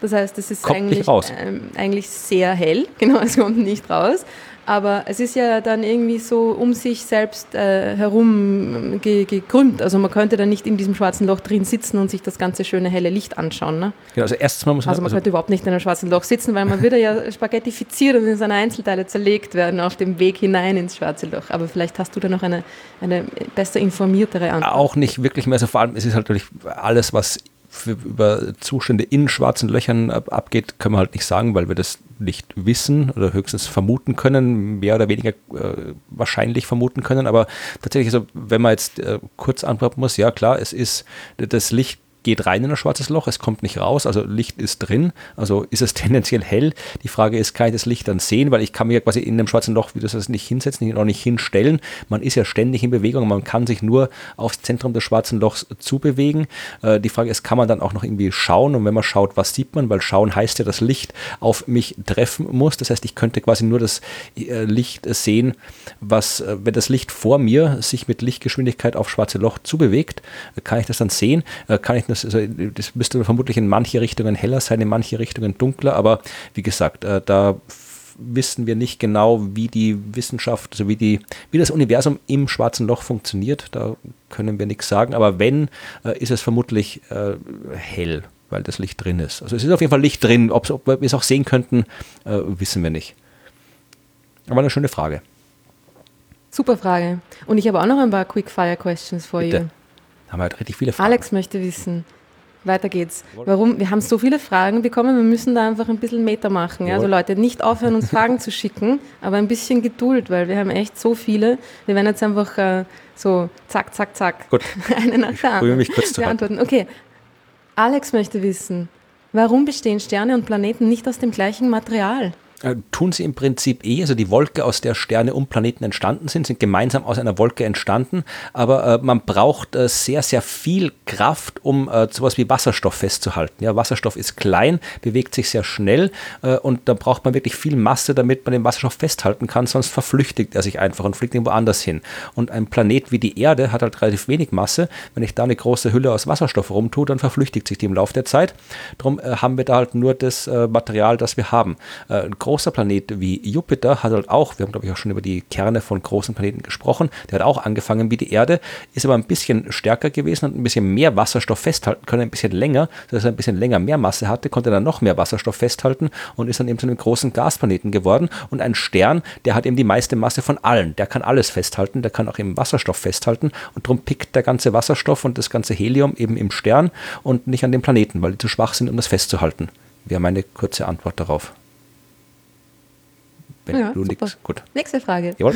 Das heißt, es ist eigentlich. Ähm, eigentlich sehr hell. Genau, es kommt nicht raus. Aber es ist ja dann irgendwie so um sich selbst äh, herum ge gekrümmt. Also man könnte dann nicht in diesem schwarzen Loch drin sitzen und sich das ganze schöne helle Licht anschauen. Ne? Genau, also erstens mal muss man, Also man also, könnte überhaupt nicht in einem schwarzen Loch sitzen, weil man würde ja spaghettifiziert und in seine Einzelteile zerlegt werden auf dem Weg hinein ins schwarze Loch. Aber vielleicht hast du da noch eine, eine besser informiertere Antwort. auch nicht wirklich mehr so, vor allem es ist halt natürlich alles, was über Zustände in schwarzen Löchern ab, abgeht, können wir halt nicht sagen, weil wir das nicht wissen oder höchstens vermuten können, mehr oder weniger äh, wahrscheinlich vermuten können. Aber tatsächlich, also, wenn man jetzt äh, kurz antworten muss, ja klar, es ist das Licht geht rein in ein schwarzes Loch, es kommt nicht raus, also Licht ist drin, also ist es tendenziell hell. Die Frage ist, kann ich das Licht dann sehen, weil ich kann mir ja quasi in einem schwarzen Loch, wie das heißt, nicht hinsetzen, auch nicht hinstellen. Man ist ja ständig in Bewegung, man kann sich nur aufs Zentrum des schwarzen Lochs zubewegen. Äh, die Frage ist, kann man dann auch noch irgendwie schauen und wenn man schaut, was sieht man, weil schauen heißt ja, dass Licht auf mich treffen muss. Das heißt, ich könnte quasi nur das äh, Licht sehen, was, äh, wenn das Licht vor mir sich mit Lichtgeschwindigkeit auf schwarze Loch zubewegt, äh, kann ich das dann sehen, äh, kann ich das, also das müsste vermutlich in manche Richtungen heller sein, in manche Richtungen dunkler, aber wie gesagt, äh, da wissen wir nicht genau, wie die Wissenschaft, also wie, die, wie das Universum im schwarzen Loch funktioniert. Da können wir nichts sagen, aber wenn, äh, ist es vermutlich äh, hell, weil das Licht drin ist. Also es ist auf jeden Fall Licht drin. Ob's, ob wir es auch sehen könnten, äh, wissen wir nicht. Aber eine schöne Frage. Super Frage. Und ich habe auch noch ein paar Quick-Fire-Questions for Bitte. you. Haben wir halt richtig viele Fragen. Alex möchte wissen. Weiter geht's. Warum? Wir haben so viele Fragen bekommen, wir müssen da einfach ein bisschen Meter machen. Ja? Also. Leute, nicht aufhören, uns Fragen zu schicken, aber ein bisschen Geduld, weil wir haben echt so viele. Wir werden jetzt einfach äh, so zack, zack, zack. Gut. Eine nach der anderen mich kurz zurück. beantworten. Okay. Alex möchte wissen, warum bestehen Sterne und Planeten nicht aus dem gleichen Material? Äh, tun sie im Prinzip eh, also die Wolke, aus der Sterne um Planeten entstanden sind, sind gemeinsam aus einer Wolke entstanden, aber äh, man braucht äh, sehr, sehr viel Kraft, um äh, sowas wie Wasserstoff festzuhalten. Ja, Wasserstoff ist klein, bewegt sich sehr schnell äh, und da braucht man wirklich viel Masse, damit man den Wasserstoff festhalten kann, sonst verflüchtigt er sich einfach und fliegt irgendwo anders hin. Und ein Planet wie die Erde hat halt relativ wenig Masse. Wenn ich da eine große Hülle aus Wasserstoff rumtue, dann verflüchtigt sich die im Laufe der Zeit. Darum äh, haben wir da halt nur das Material, das wir haben. Ein großer Planet wie Jupiter hat halt auch, wir haben glaube ich auch schon über die Kerne von großen Planeten gesprochen, der hat auch angefangen wie die Erde, ist aber ein bisschen stärker gewesen und ein bisschen mehr Wasserstoff festhalten können, ein bisschen länger, dass er ein bisschen länger mehr Masse hatte, konnte dann noch mehr Wasserstoff festhalten und ist dann eben zu einem großen Gasplaneten geworden. Und ein Stern, der hat eben die meiste Masse von allen, der kann alles festhalten, der kann auch eben Wasserstoff festhalten und darum pickt der ganze Wasserstoff und das ganze Helium eben im Stern und nicht an den Planeten, weil die zu schwach sind, um das festzuhalten. Wäre meine kurze Antwort darauf. Wenn ja, du nix, gut. Nächste Frage. Jawohl.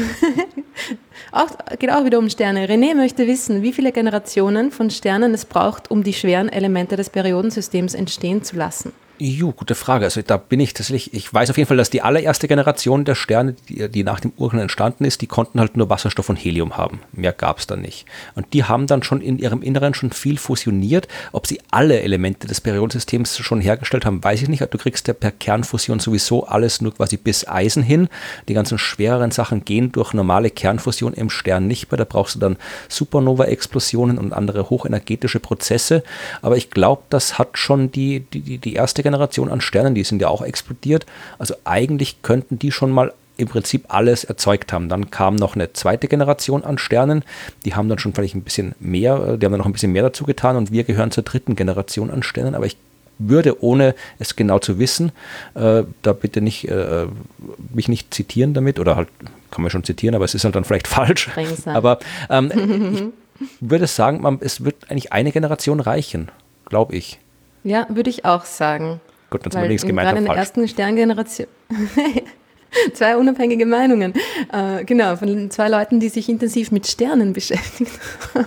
auch, geht auch wieder um Sterne. René möchte wissen, wie viele Generationen von Sternen es braucht, um die schweren Elemente des Periodensystems entstehen zu lassen. Jo, gute Frage. Also da bin ich tatsächlich, ich weiß auf jeden Fall, dass die allererste Generation der Sterne, die, die nach dem Urknall entstanden ist, die konnten halt nur Wasserstoff und Helium haben. Mehr gab es dann nicht. Und die haben dann schon in ihrem Inneren schon viel fusioniert. Ob sie alle Elemente des Periodensystems schon hergestellt haben, weiß ich nicht. Du kriegst ja per Kernfusion sowieso alles nur quasi bis Eisen hin. Die ganzen schwereren Sachen gehen durch normale Kernfusion im Stern nicht mehr. Da brauchst du dann Supernova-Explosionen und andere hochenergetische Prozesse. Aber ich glaube, das hat schon die, die, die erste Generation an Sternen, die sind ja auch explodiert. Also eigentlich könnten die schon mal im Prinzip alles erzeugt haben. Dann kam noch eine zweite Generation an Sternen, die haben dann schon vielleicht ein bisschen mehr, äh, die haben dann noch ein bisschen mehr dazu getan und wir gehören zur dritten Generation an Sternen, aber ich würde, ohne es genau zu wissen, äh, da bitte nicht, äh, mich nicht zitieren damit, oder halt, kann man schon zitieren, aber es ist halt dann vielleicht falsch. Aber ähm, ich würde sagen, man, es wird eigentlich eine Generation reichen, glaube ich. Ja, würde ich auch sagen. Gut, dann sind wir links gemeint. Gerade in der ersten Sterngeneration. zwei unabhängige Meinungen. Äh, genau, von zwei Leuten, die sich intensiv mit Sternen beschäftigt haben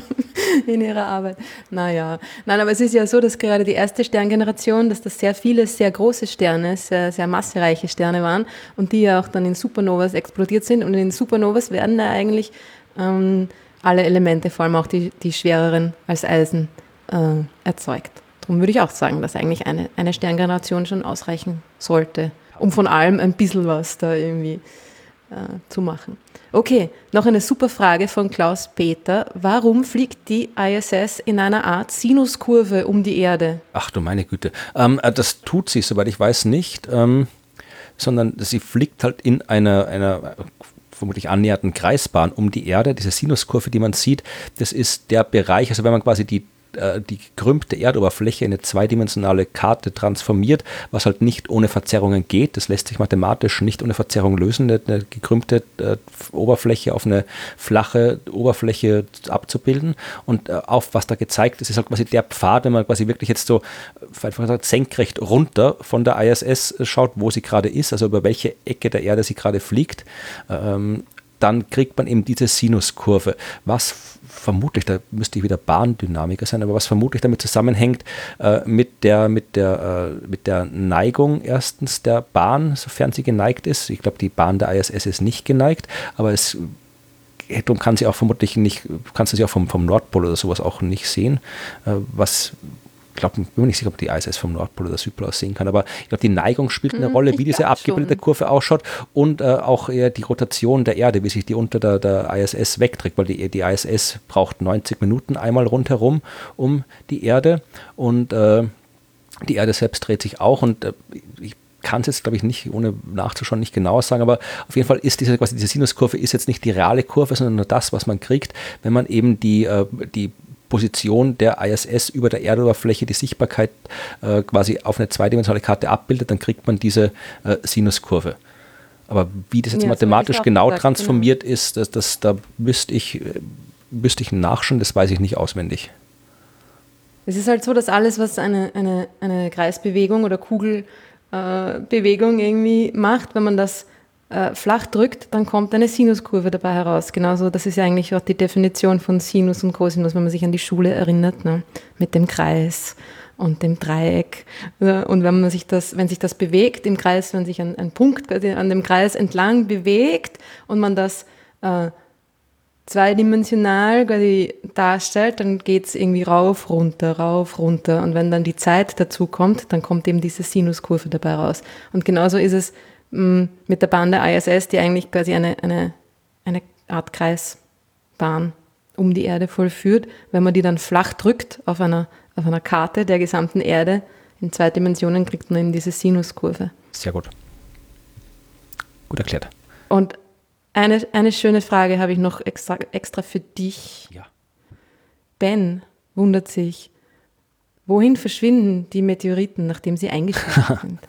in ihrer Arbeit. Naja, nein, aber es ist ja so, dass gerade die erste Sterngeneration, dass das sehr viele, sehr große Sterne, sehr, sehr massereiche Sterne waren und die ja auch dann in Supernovas explodiert sind. Und in Supernovas werden da eigentlich ähm, alle Elemente, vor allem auch die, die schwereren als Eisen, äh, erzeugt. Darum würde ich auch sagen, dass eigentlich eine, eine Sterngeneration schon ausreichen sollte, um von allem ein bisschen was da irgendwie äh, zu machen. Okay, noch eine super Frage von Klaus Peter. Warum fliegt die ISS in einer Art Sinuskurve um die Erde? Ach du meine Güte. Ähm, äh, das tut sie, soweit ich weiß, nicht, ähm, sondern sie fliegt halt in einer, einer vermutlich annähernden Kreisbahn um die Erde. Diese Sinuskurve, die man sieht, das ist der Bereich, also wenn man quasi die äh, die gekrümmte Erdoberfläche in eine zweidimensionale Karte transformiert, was halt nicht ohne Verzerrungen geht. Das lässt sich mathematisch nicht ohne Verzerrung lösen, eine, eine gekrümmte äh, Oberfläche auf eine flache Oberfläche abzubilden. Und äh, auf was da gezeigt ist, ist halt quasi der Pfad, wenn man quasi wirklich jetzt so einfach gesagt, senkrecht runter von der ISS schaut, wo sie gerade ist, also über welche Ecke der Erde sie gerade fliegt. Ähm, dann kriegt man eben diese Sinuskurve, was vermutlich, da müsste ich wieder Bahndynamiker sein, aber was vermutlich damit zusammenhängt äh, mit, der, mit, der, äh, mit der Neigung erstens der Bahn, sofern sie geneigt ist. Ich glaube, die Bahn der ISS ist nicht geneigt, aber es darum kann sie auch vermutlich nicht, kannst du sie auch vom, vom Nordpol oder sowas auch nicht sehen, äh, was glaube, bin mir nicht sicher, ob die ISS vom Nordpol oder Südpol aus sehen kann, aber ich glaube, die Neigung spielt eine mhm, Rolle, wie diese abgebildete schon. Kurve ausschaut und äh, auch eher die Rotation der Erde, wie sich die unter der, der ISS wegträgt, weil die, die ISS braucht 90 Minuten einmal rundherum um die Erde und äh, die Erde selbst dreht sich auch und äh, ich kann es jetzt, glaube ich, nicht, ohne nachzuschauen, nicht genau sagen, aber auf jeden Fall ist diese, quasi diese Sinuskurve ist jetzt nicht die reale Kurve, sondern nur das, was man kriegt, wenn man eben die, äh, die Position der ISS über der Erdoberfläche die Sichtbarkeit äh, quasi auf eine zweidimensionale Karte abbildet, dann kriegt man diese äh, Sinuskurve. Aber wie das jetzt ja, mathematisch genau gesagt, transformiert genau. ist, das, das, da müsste ich, äh, müsste ich nachschauen, das weiß ich nicht auswendig. Es ist halt so, dass alles, was eine, eine, eine Kreisbewegung oder Kugelbewegung äh, irgendwie macht, wenn man das äh, flach drückt, dann kommt eine Sinuskurve dabei heraus. Genauso, das ist ja eigentlich auch die Definition von Sinus und Cosinus, wenn man sich an die Schule erinnert, ne? mit dem Kreis und dem Dreieck. Und wenn man sich das, wenn sich das bewegt im Kreis, wenn sich ein, ein Punkt an dem Kreis entlang bewegt und man das äh, zweidimensional quasi darstellt, dann geht es irgendwie rauf, runter, rauf, runter. Und wenn dann die Zeit dazu kommt, dann kommt eben diese Sinuskurve dabei raus. Und genauso ist es mit der Bahn der ISS, die eigentlich quasi eine, eine, eine Art Kreisbahn um die Erde vollführt. Wenn man die dann flach drückt auf einer, auf einer Karte der gesamten Erde in zwei Dimensionen, kriegt man eben diese Sinuskurve. Sehr gut. gut erklärt. Und eine, eine schöne Frage habe ich noch extra, extra für dich. Ja. Ben wundert sich, wohin verschwinden die Meteoriten, nachdem sie eingeschlagen sind?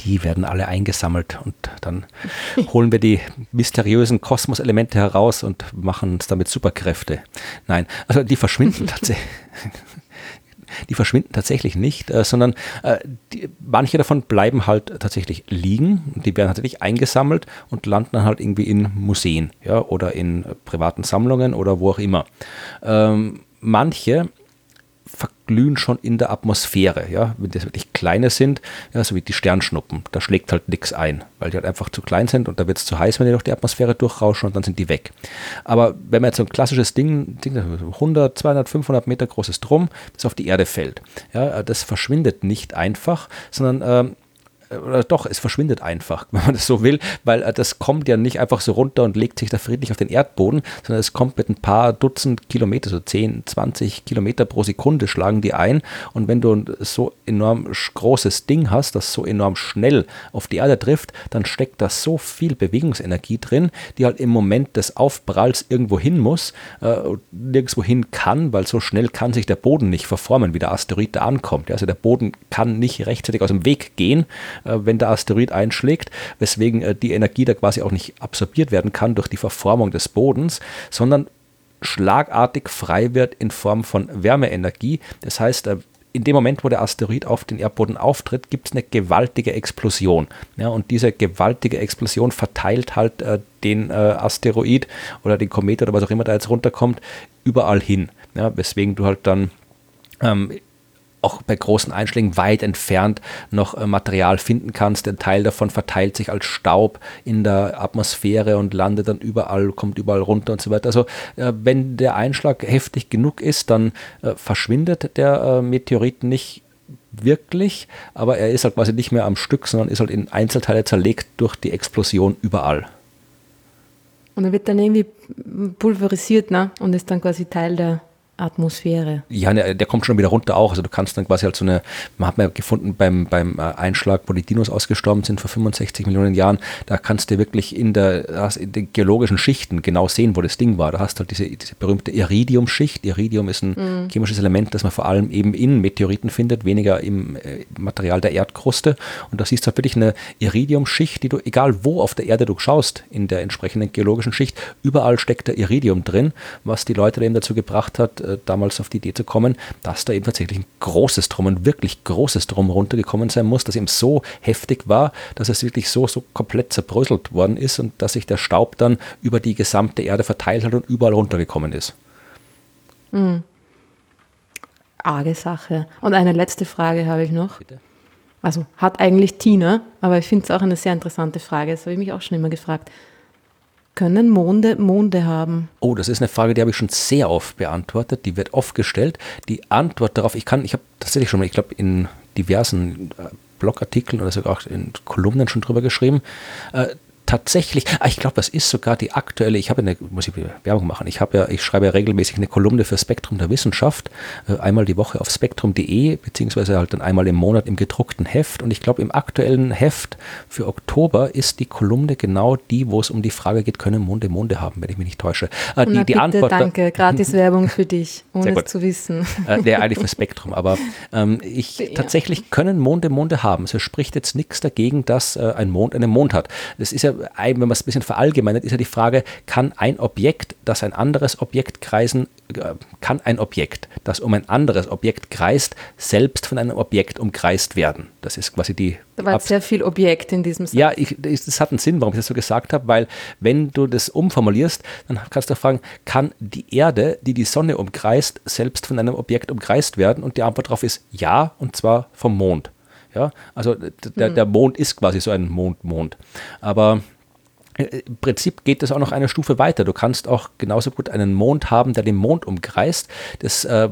Die werden alle eingesammelt und dann holen wir die mysteriösen Kosmoselemente heraus und machen uns damit Superkräfte. Nein, also die verschwinden tatsächlich. Die verschwinden tatsächlich nicht, äh, sondern äh, die, manche davon bleiben halt tatsächlich liegen. Die werden tatsächlich eingesammelt und landen dann halt irgendwie in Museen ja, oder in privaten Sammlungen oder wo auch immer. Ähm, manche verglühen schon in der Atmosphäre. Ja? Wenn das wirklich kleine sind, ja, so wie die Sternschnuppen, da schlägt halt nichts ein, weil die halt einfach zu klein sind und da wird es zu heiß, wenn die durch die Atmosphäre durchrauschen und dann sind die weg. Aber wenn man jetzt so ein klassisches Ding, 100, 200, 500 Meter großes Drum, das auf die Erde fällt, ja, das verschwindet nicht einfach, sondern ähm, oder doch, es verschwindet einfach, wenn man das so will, weil äh, das kommt ja nicht einfach so runter und legt sich da friedlich auf den Erdboden, sondern es kommt mit ein paar Dutzend Kilometer, so 10, 20 Kilometer pro Sekunde schlagen die ein. Und wenn du so enorm großes Ding hast, das so enorm schnell auf die Erde trifft, dann steckt da so viel Bewegungsenergie drin, die halt im Moment des Aufpralls irgendwo hin muss, äh, nirgendwo hin kann, weil so schnell kann sich der Boden nicht verformen, wie der Asteroid da ankommt. Also der Boden kann nicht rechtzeitig aus dem Weg gehen, wenn der Asteroid einschlägt, weswegen äh, die Energie da quasi auch nicht absorbiert werden kann durch die Verformung des Bodens, sondern schlagartig frei wird in Form von Wärmeenergie. Das heißt, äh, in dem Moment, wo der Asteroid auf den Erdboden auftritt, gibt es eine gewaltige Explosion. Ja, und diese gewaltige Explosion verteilt halt äh, den äh, Asteroid oder den Komet oder was auch immer da jetzt runterkommt, überall hin. Ja, weswegen du halt dann ähm, auch bei großen Einschlägen weit entfernt noch äh, Material finden kannst. Ein Teil davon verteilt sich als Staub in der Atmosphäre und landet dann überall, kommt überall runter und so weiter. Also äh, wenn der Einschlag heftig genug ist, dann äh, verschwindet der Meteorit nicht wirklich, aber er ist halt quasi nicht mehr am Stück, sondern ist halt in Einzelteile zerlegt durch die Explosion überall. Und er wird dann irgendwie pulverisiert ne? und ist dann quasi Teil der Atmosphäre. Ja, der, der, kommt schon wieder runter auch. Also du kannst dann quasi halt so eine, man hat mal gefunden beim, beim äh, Einschlag, wo die Dinos ausgestorben sind vor 65 Millionen Jahren, da kannst du wirklich in der, in den geologischen Schichten genau sehen, wo das Ding war. Da hast du halt diese, diese berühmte Iridium-Schicht. Iridium ist ein mhm. chemisches Element, das man vor allem eben in Meteoriten findet, weniger im äh, Material der Erdkruste. Und da siehst du halt wirklich eine Iridium-Schicht, die du, egal wo auf der Erde du schaust, in der entsprechenden geologischen Schicht, überall steckt da Iridium drin, was die Leute eben dazu gebracht hat, äh, damals auf die Idee zu kommen, dass da eben tatsächlich ein großes Drum, ein wirklich großes Drum runtergekommen sein muss, das eben so heftig war, dass es wirklich so, so komplett zerbröselt worden ist und dass sich der Staub dann über die gesamte Erde verteilt hat und überall runtergekommen ist. Mhm. Arge Sache. Und eine letzte Frage habe ich noch. Bitte? Also hat eigentlich Tina, aber ich finde es auch eine sehr interessante Frage. Das habe ich mich auch schon immer gefragt. Können Monde Monde haben? Oh, das ist eine Frage, die habe ich schon sehr oft beantwortet. Die wird oft gestellt. Die Antwort darauf, ich kann, ich habe tatsächlich schon mal, ich glaube, in diversen äh, Blogartikeln oder sogar auch in Kolumnen schon drüber geschrieben. Tatsächlich, ah, ich glaube, das ist sogar die aktuelle, ich habe eine, muss ich Werbung machen, ich habe ja, ich schreibe ja regelmäßig eine Kolumne für Spektrum der Wissenschaft, äh, einmal die Woche auf spektrum.de, beziehungsweise halt dann einmal im Monat im gedruckten Heft. Und ich glaube, im aktuellen Heft für Oktober ist die Kolumne genau die, wo es um die Frage geht, können Monde Monde haben, wenn ich mich nicht täusche. Äh, die, die Antwort. Danke, gratis Werbung für dich, ohne es zu wissen. Äh, der eigentlich für Spektrum, aber ähm, ich ja. tatsächlich können Monde Monde haben. Es spricht jetzt nichts dagegen, dass äh, ein Mond einen Mond hat. Das ist ja wenn man es ein bisschen verallgemeinert, ist ja die Frage, kann ein Objekt, das ein anderes Objekt kreisen, äh, kann ein Objekt, das um ein anderes Objekt kreist, selbst von einem Objekt umkreist werden? Das ist quasi die. Da war sehr viel Objekt in diesem Satz. Ja, ich, das hat einen Sinn, warum ich das so gesagt habe, weil wenn du das umformulierst, dann kannst du fragen, kann die Erde, die die Sonne umkreist, selbst von einem Objekt umkreist werden? Und die Antwort darauf ist ja, und zwar vom Mond. Ja, also der, der Mond ist quasi so ein Mond-Mond. Aber äh, im Prinzip geht das auch noch eine Stufe weiter. Du kannst auch genauso gut einen Mond haben, der den Mond umkreist. Das äh,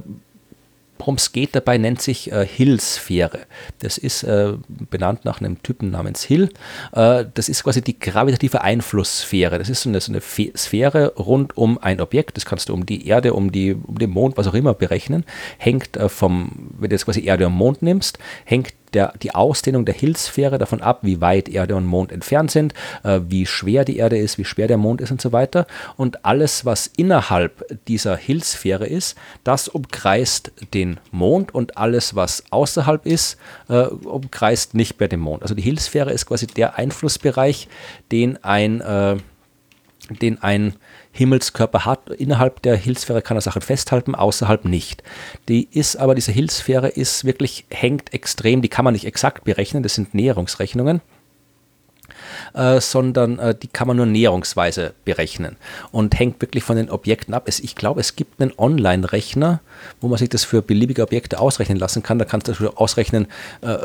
Worum es geht dabei, nennt sich äh, Hill-Sphäre. Das ist äh, benannt nach einem Typen namens Hill. Äh, das ist quasi die gravitative Einflusssphäre. Das ist so eine, so eine Sphäre rund um ein Objekt. Das kannst du um die Erde, um, die, um den Mond, was auch immer berechnen. Hängt äh, vom, wenn du jetzt quasi Erde und Mond nimmst, hängt der, die Ausdehnung der Hillsphäre davon ab, wie weit Erde und Mond entfernt sind, äh, wie schwer die Erde ist, wie schwer der Mond ist und so weiter. Und alles, was innerhalb dieser Hillsphäre ist, das umkreist den Mond und alles, was außerhalb ist, äh, umkreist nicht mehr den Mond. Also die Hillsphäre ist quasi der Einflussbereich, den ein, äh, den ein Himmelskörper hat. Innerhalb der Hillsphäre kann er Sachen festhalten, außerhalb nicht. Die ist aber, diese Hillsphäre ist wirklich, hängt extrem, die kann man nicht exakt berechnen, das sind Näherungsrechnungen. Äh, sondern äh, die kann man nur näherungsweise berechnen und hängt wirklich von den Objekten ab. Es, ich glaube, es gibt einen Online-Rechner, wo man sich das für beliebige Objekte ausrechnen lassen kann. Da kannst du ausrechnen, äh,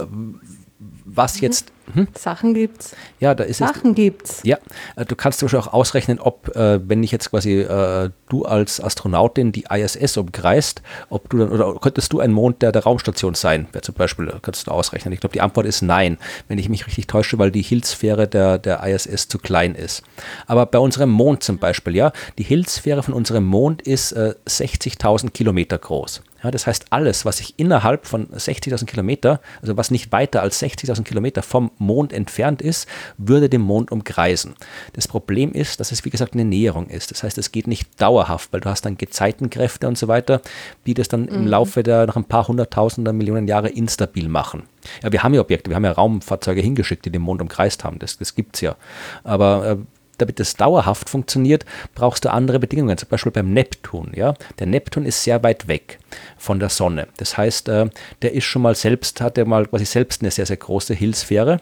was mhm. jetzt. Hm? Sachen gibt's. Ja, da ist Sachen es, gibt's. Ja, äh, du kannst zum Beispiel auch ausrechnen, ob, äh, wenn ich jetzt quasi äh, du als Astronautin die ISS umkreist, ob du dann, oder könntest du ein Mond der, der Raumstation sein? Wäre zum Beispiel, könntest du ausrechnen. Ich glaube, die Antwort ist nein, wenn ich mich richtig täusche, weil die Hillsphäre der, der ISS zu klein ist. Aber bei unserem Mond zum Beispiel, ja, die Hillsphäre von unserem Mond ist äh, 60.000 Kilometer groß. Ja, das heißt, alles, was sich innerhalb von 60.000 Kilometer, also was nicht weiter als 60.000 Kilometer vom Mond entfernt ist, würde den Mond umkreisen. Das Problem ist, dass es wie gesagt eine Näherung ist. Das heißt, es geht nicht dauerhaft, weil du hast dann Gezeitenkräfte und so weiter, die das dann mhm. im Laufe der nach ein paar hunderttausender Millionen Jahre instabil machen. Ja, wir haben ja Objekte, wir haben ja Raumfahrzeuge hingeschickt, die den Mond umkreist haben. Das, das gibt es ja. Aber äh, damit es dauerhaft funktioniert, brauchst du andere Bedingungen. Zum Beispiel beim Neptun. Ja? Der Neptun ist sehr weit weg von der Sonne. Das heißt, äh, der ist schon mal selbst, hat er mal quasi selbst eine sehr, sehr große Hillsphäre.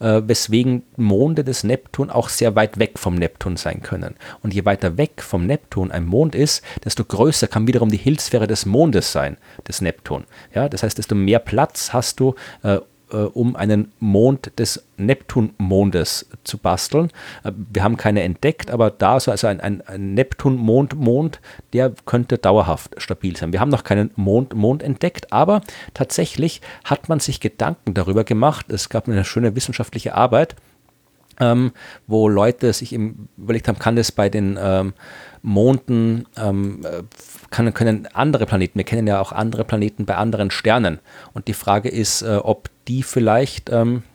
Äh, weswegen Monde des Neptun auch sehr weit weg vom Neptun sein können. Und je weiter weg vom Neptun ein Mond ist, desto größer kann wiederum die Hillsphäre des Mondes sein, des Neptun. Ja, das heißt, desto mehr Platz hast du, äh, um einen Mond des Neptunmondes zu basteln. Äh, wir haben keine entdeckt, aber da ist also ein, ein, ein Neptun-Mond, Mond, der könnte dauerhaft stabil sein. Wir haben noch keinen Mond, Mond entdeckt, aber tatsächlich hat man sich Gedanken darüber gemacht. Es gab eine schöne wissenschaftliche Arbeit, ähm, wo Leute sich im, überlegt haben, kann das bei den ähm, Monden, ähm, äh, kann, können andere Planeten, wir kennen ja auch andere Planeten bei anderen Sternen. Und die Frage ist, äh, ob die vielleicht ähm, äh,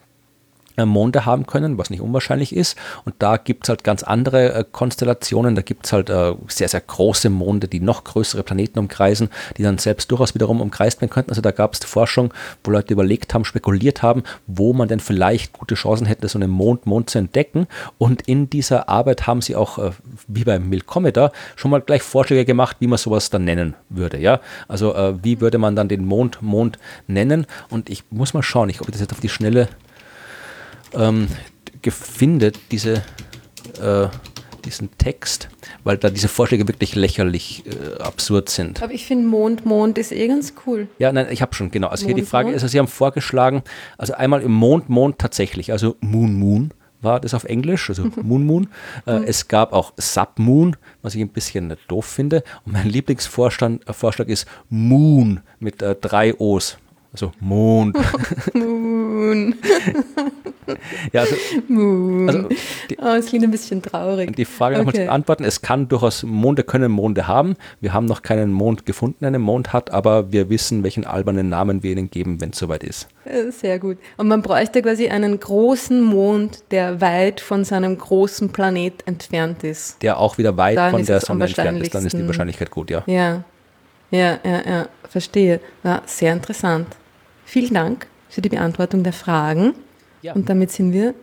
Monde haben können, was nicht unwahrscheinlich ist. Und da gibt es halt ganz andere äh, Konstellationen. Da gibt es halt äh, sehr, sehr große Monde, die noch größere Planeten umkreisen, die dann selbst durchaus wiederum umkreist werden könnten. Also da gab es Forschung, wo Leute überlegt haben, spekuliert haben, wo man denn vielleicht gute Chancen hätte, so einen Mond, Mond zu entdecken. Und in dieser Arbeit haben sie auch, äh, wie beim Milkometer, schon mal gleich Vorschläge gemacht, wie man sowas dann nennen würde. Ja? Also äh, wie würde man dann den Mond, Mond nennen? Und ich muss mal schauen, ich, ob ich das jetzt auf die Schnelle ähm, findet, diese, äh, diesen Text, weil da diese Vorschläge wirklich lächerlich äh, absurd sind. Aber ich finde Mond, Mond ist eh ganz cool. Ja, nein, ich habe schon, genau. Also Mond, hier die Frage Mond? ist, also Sie haben vorgeschlagen, also einmal im Mond, Mond tatsächlich, also Moon, Moon war das auf Englisch, also Moon Moon. Äh, es gab auch Submoon, was ich ein bisschen doof finde. Und mein Lieblingsvorschlag äh, ist Moon mit äh, drei O's. Also Mond. Moon. ja, also. Also die, oh, es klingt ein bisschen traurig. Die Frage nochmal okay. zu beantworten, es kann durchaus Monde können Monde haben. Wir haben noch keinen Mond gefunden, der einen Mond hat, aber wir wissen, welchen albernen Namen wir ihnen geben, wenn es soweit ist. Äh, sehr gut. Und man bräuchte quasi einen großen Mond, der weit von seinem großen Planet entfernt ist. Der auch wieder weit Dann von der Sonne entfernt ist. Dann ist die Wahrscheinlichkeit gut, ja. Ja, ja, ja, ja. verstehe. Ja, sehr interessant. Vielen Dank für die Beantwortung der Fragen. Ja. Und damit sind wir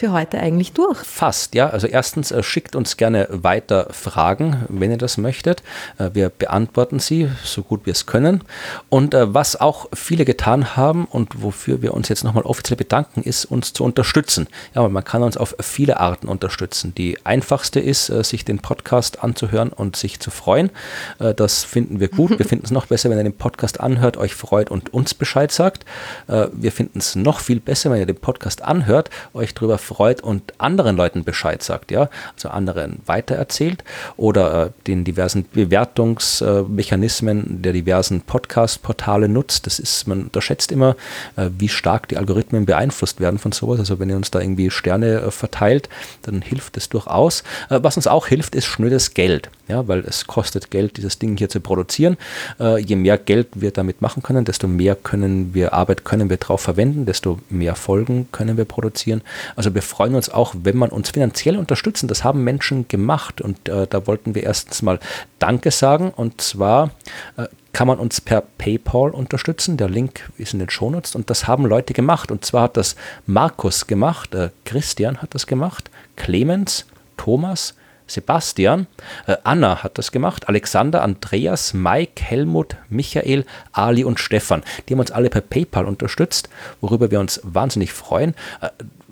für heute eigentlich durch. Fast, ja. Also erstens äh, schickt uns gerne weiter Fragen, wenn ihr das möchtet. Äh, wir beantworten sie so gut wir es können. Und äh, was auch viele getan haben und wofür wir uns jetzt nochmal offiziell bedanken, ist uns zu unterstützen. Ja, man kann uns auf viele Arten unterstützen. Die einfachste ist, sich den Podcast anzuhören und sich zu freuen. Das finden wir gut. Wir finden es noch besser, wenn ihr den Podcast anhört, euch freut und uns Bescheid sagt. Wir finden es noch viel besser, wenn ihr den Podcast anhört, euch darüber freut und anderen Leuten Bescheid sagt, ja, also anderen weitererzählt oder äh, den diversen Bewertungsmechanismen der diversen Podcast-Portale nutzt. Das ist, man unterschätzt immer, äh, wie stark die Algorithmen beeinflusst werden von sowas. Also wenn ihr uns da irgendwie Sterne äh, verteilt, dann hilft es durchaus. Äh, was uns auch hilft, ist schnödes Geld, ja, weil es kostet Geld, dieses Ding hier zu produzieren. Äh, je mehr Geld wir damit machen können, desto mehr können wir Arbeit können wir drauf verwenden, desto mehr Folgen können wir produzieren. Also wir freuen uns auch, wenn man uns finanziell unterstützen. Das haben Menschen gemacht und äh, da wollten wir erstens mal Danke sagen und zwar äh, kann man uns per PayPal unterstützen. Der Link ist in den Shownotes und das haben Leute gemacht. Und zwar hat das Markus gemacht, äh, Christian hat das gemacht, Clemens, Thomas, Sebastian, äh, Anna hat das gemacht, Alexander, Andreas, Mike, Helmut, Michael, Ali und Stefan. Die haben uns alle per PayPal unterstützt, worüber wir uns wahnsinnig freuen. Äh,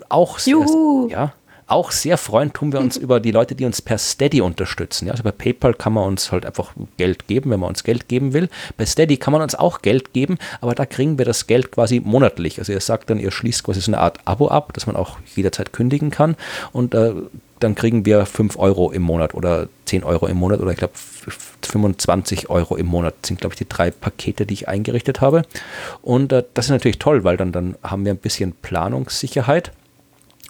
auch sehr, ja, auch sehr freuen tun wir uns über die Leute, die uns per Steady unterstützen. Ja, also bei PayPal kann man uns halt einfach Geld geben, wenn man uns Geld geben will. Bei Steady kann man uns auch Geld geben, aber da kriegen wir das Geld quasi monatlich. Also ihr sagt dann, ihr schließt quasi so eine Art Abo ab, dass man auch jederzeit kündigen kann und äh, dann kriegen wir 5 Euro im Monat oder 10 Euro im Monat oder ich glaube 25 Euro im Monat sind, glaube ich, die drei Pakete, die ich eingerichtet habe. Und äh, das ist natürlich toll, weil dann, dann haben wir ein bisschen Planungssicherheit.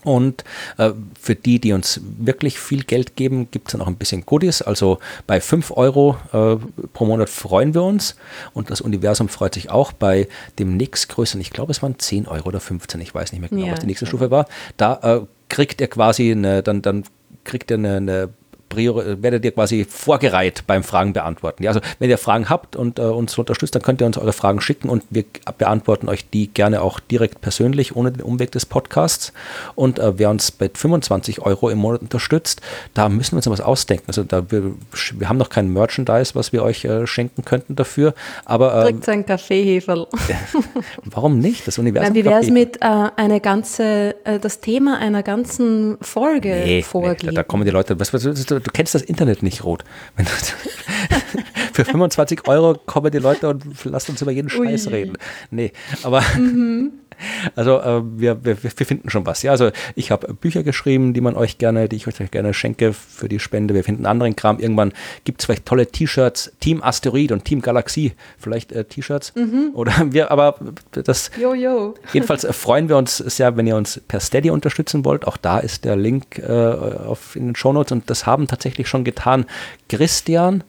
Und äh, für die, die uns wirklich viel Geld geben, gibt es dann auch ein bisschen Goodies. Also bei 5 Euro äh, pro Monat freuen wir uns und das Universum freut sich auch. Bei dem nächstgrößeren, ich glaube es waren 10 Euro oder 15, ich weiß nicht mehr genau, ja, was die nächste. Stufe war, da äh, kriegt er quasi eine, dann, dann kriegt er eine, eine Priori werdet ihr quasi vorgereiht beim Fragen beantworten. Ja, also wenn ihr Fragen habt und äh, uns unterstützt, dann könnt ihr uns eure Fragen schicken und wir beantworten euch die gerne auch direkt persönlich, ohne den Umweg des Podcasts. Und äh, wer uns bei 25 Euro im Monat unterstützt, da müssen wir uns noch was ausdenken. Also da wir, wir haben noch kein Merchandise, was wir euch äh, schenken könnten dafür. Aber äh, Kriegt ein Kaffeeheferl. warum nicht? Das Universum. Na, wie wäre es mit äh, eine ganze, äh, das Thema einer ganzen Folge nee, vorgeben? Nee, da, da kommen die Leute, was, was, was du kennst das Internet nicht rot. für 25 Euro kommen die Leute und lassen uns über jeden Scheiß Ui. reden. Nee, aber mhm. Also äh, wir, wir, wir finden schon was. Ja, also ich habe Bücher geschrieben, die man euch gerne, die ich euch gerne schenke für die Spende. Wir finden anderen Kram. Irgendwann gibt es vielleicht tolle T-Shirts, Team Asteroid und Team Galaxie, vielleicht äh, T-Shirts. Mhm. Oder wir, aber das. Jo, jo. Jedenfalls freuen wir uns sehr, wenn ihr uns per Steady unterstützen wollt. Auch da ist der Link äh, auf, in den Shownotes und das haben tatsächlich schon getan Christian,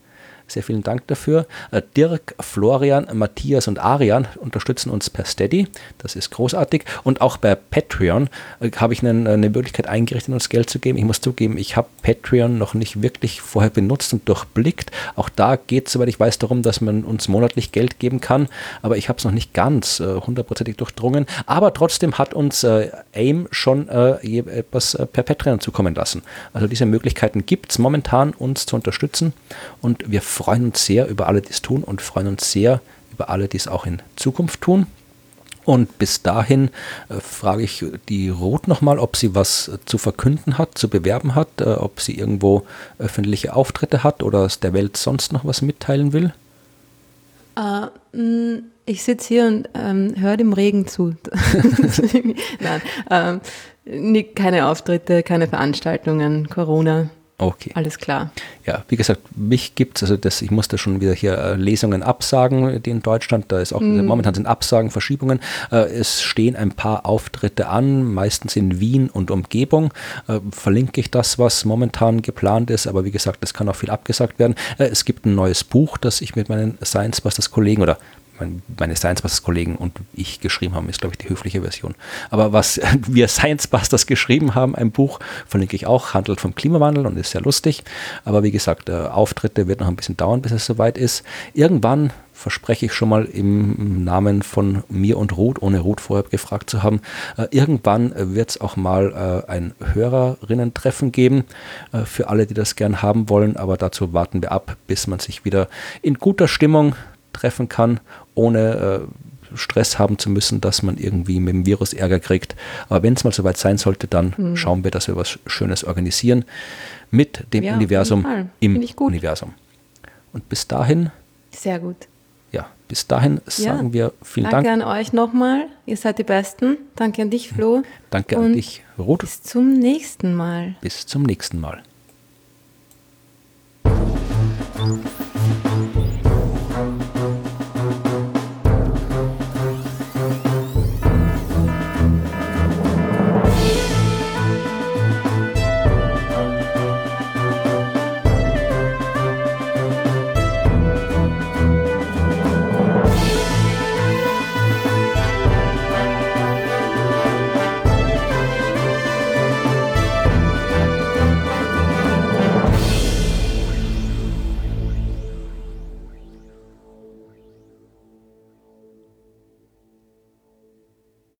sehr vielen Dank dafür. Äh, Dirk, Florian, Matthias und Arian unterstützen uns per Steady. Das ist großartig. Und auch bei Patreon äh, habe ich eine, eine Möglichkeit eingerichtet, uns Geld zu geben. Ich muss zugeben, ich habe Patreon noch nicht wirklich vorher benutzt und durchblickt. Auch da geht es, soweit ich weiß, darum, dass man uns monatlich Geld geben kann. Aber ich habe es noch nicht ganz äh, hundertprozentig durchdrungen. Aber trotzdem hat uns äh, AIM schon äh, etwas äh, per Patreon zukommen lassen. Also diese Möglichkeiten gibt es momentan, uns zu unterstützen. Und wir freuen uns sehr über alle, die es tun und freuen uns sehr über alle, die es auch in Zukunft tun. Und bis dahin äh, frage ich die Ruth nochmal, ob sie was äh, zu verkünden hat, zu bewerben hat, äh, ob sie irgendwo öffentliche Auftritte hat oder es der Welt sonst noch was mitteilen will. Uh, ich sitze hier und ähm, höre dem Regen zu. Nein, ähm, keine Auftritte, keine Veranstaltungen, Corona. Okay. Alles klar. Ja, wie gesagt, mich gibt es, also das, ich musste schon wieder hier äh, Lesungen absagen, die in Deutschland, da ist auch, mm. momentan sind Absagen, Verschiebungen. Äh, es stehen ein paar Auftritte an, meistens in Wien und Umgebung. Äh, verlinke ich das, was momentan geplant ist, aber wie gesagt, es kann auch viel abgesagt werden. Es gibt ein neues Buch, das ich mit meinen Science Busters Kollegen oder meine Science Busters Kollegen und ich geschrieben haben, ist, glaube ich, die höfliche Version. Aber was wir Science Busters geschrieben haben, ein Buch, verlinke ich auch, handelt vom Klimawandel und ist sehr lustig. Aber wie gesagt, äh, Auftritte wird noch ein bisschen dauern, bis es soweit ist. Irgendwann verspreche ich schon mal im Namen von mir und Ruth, ohne Ruth vorher gefragt zu haben, äh, irgendwann wird es auch mal äh, ein Hörerinnen-Treffen geben äh, für alle, die das gern haben wollen. Aber dazu warten wir ab, bis man sich wieder in guter Stimmung treffen kann, ohne äh, Stress haben zu müssen, dass man irgendwie mit dem Virus Ärger kriegt. Aber wenn es mal soweit sein sollte, dann mhm. schauen wir, dass wir was Schönes organisieren mit dem ja, Universum im Universum. Und bis dahin. Sehr gut. ja, bis dahin sagen Ja. wir vielen Danke Dank. an euch nochmal. Ihr seid die Besten. Danke an dich, Flo. Danke an Und dich, Ruth. Bis zum nächsten Mal. Bis zum nächsten Mal.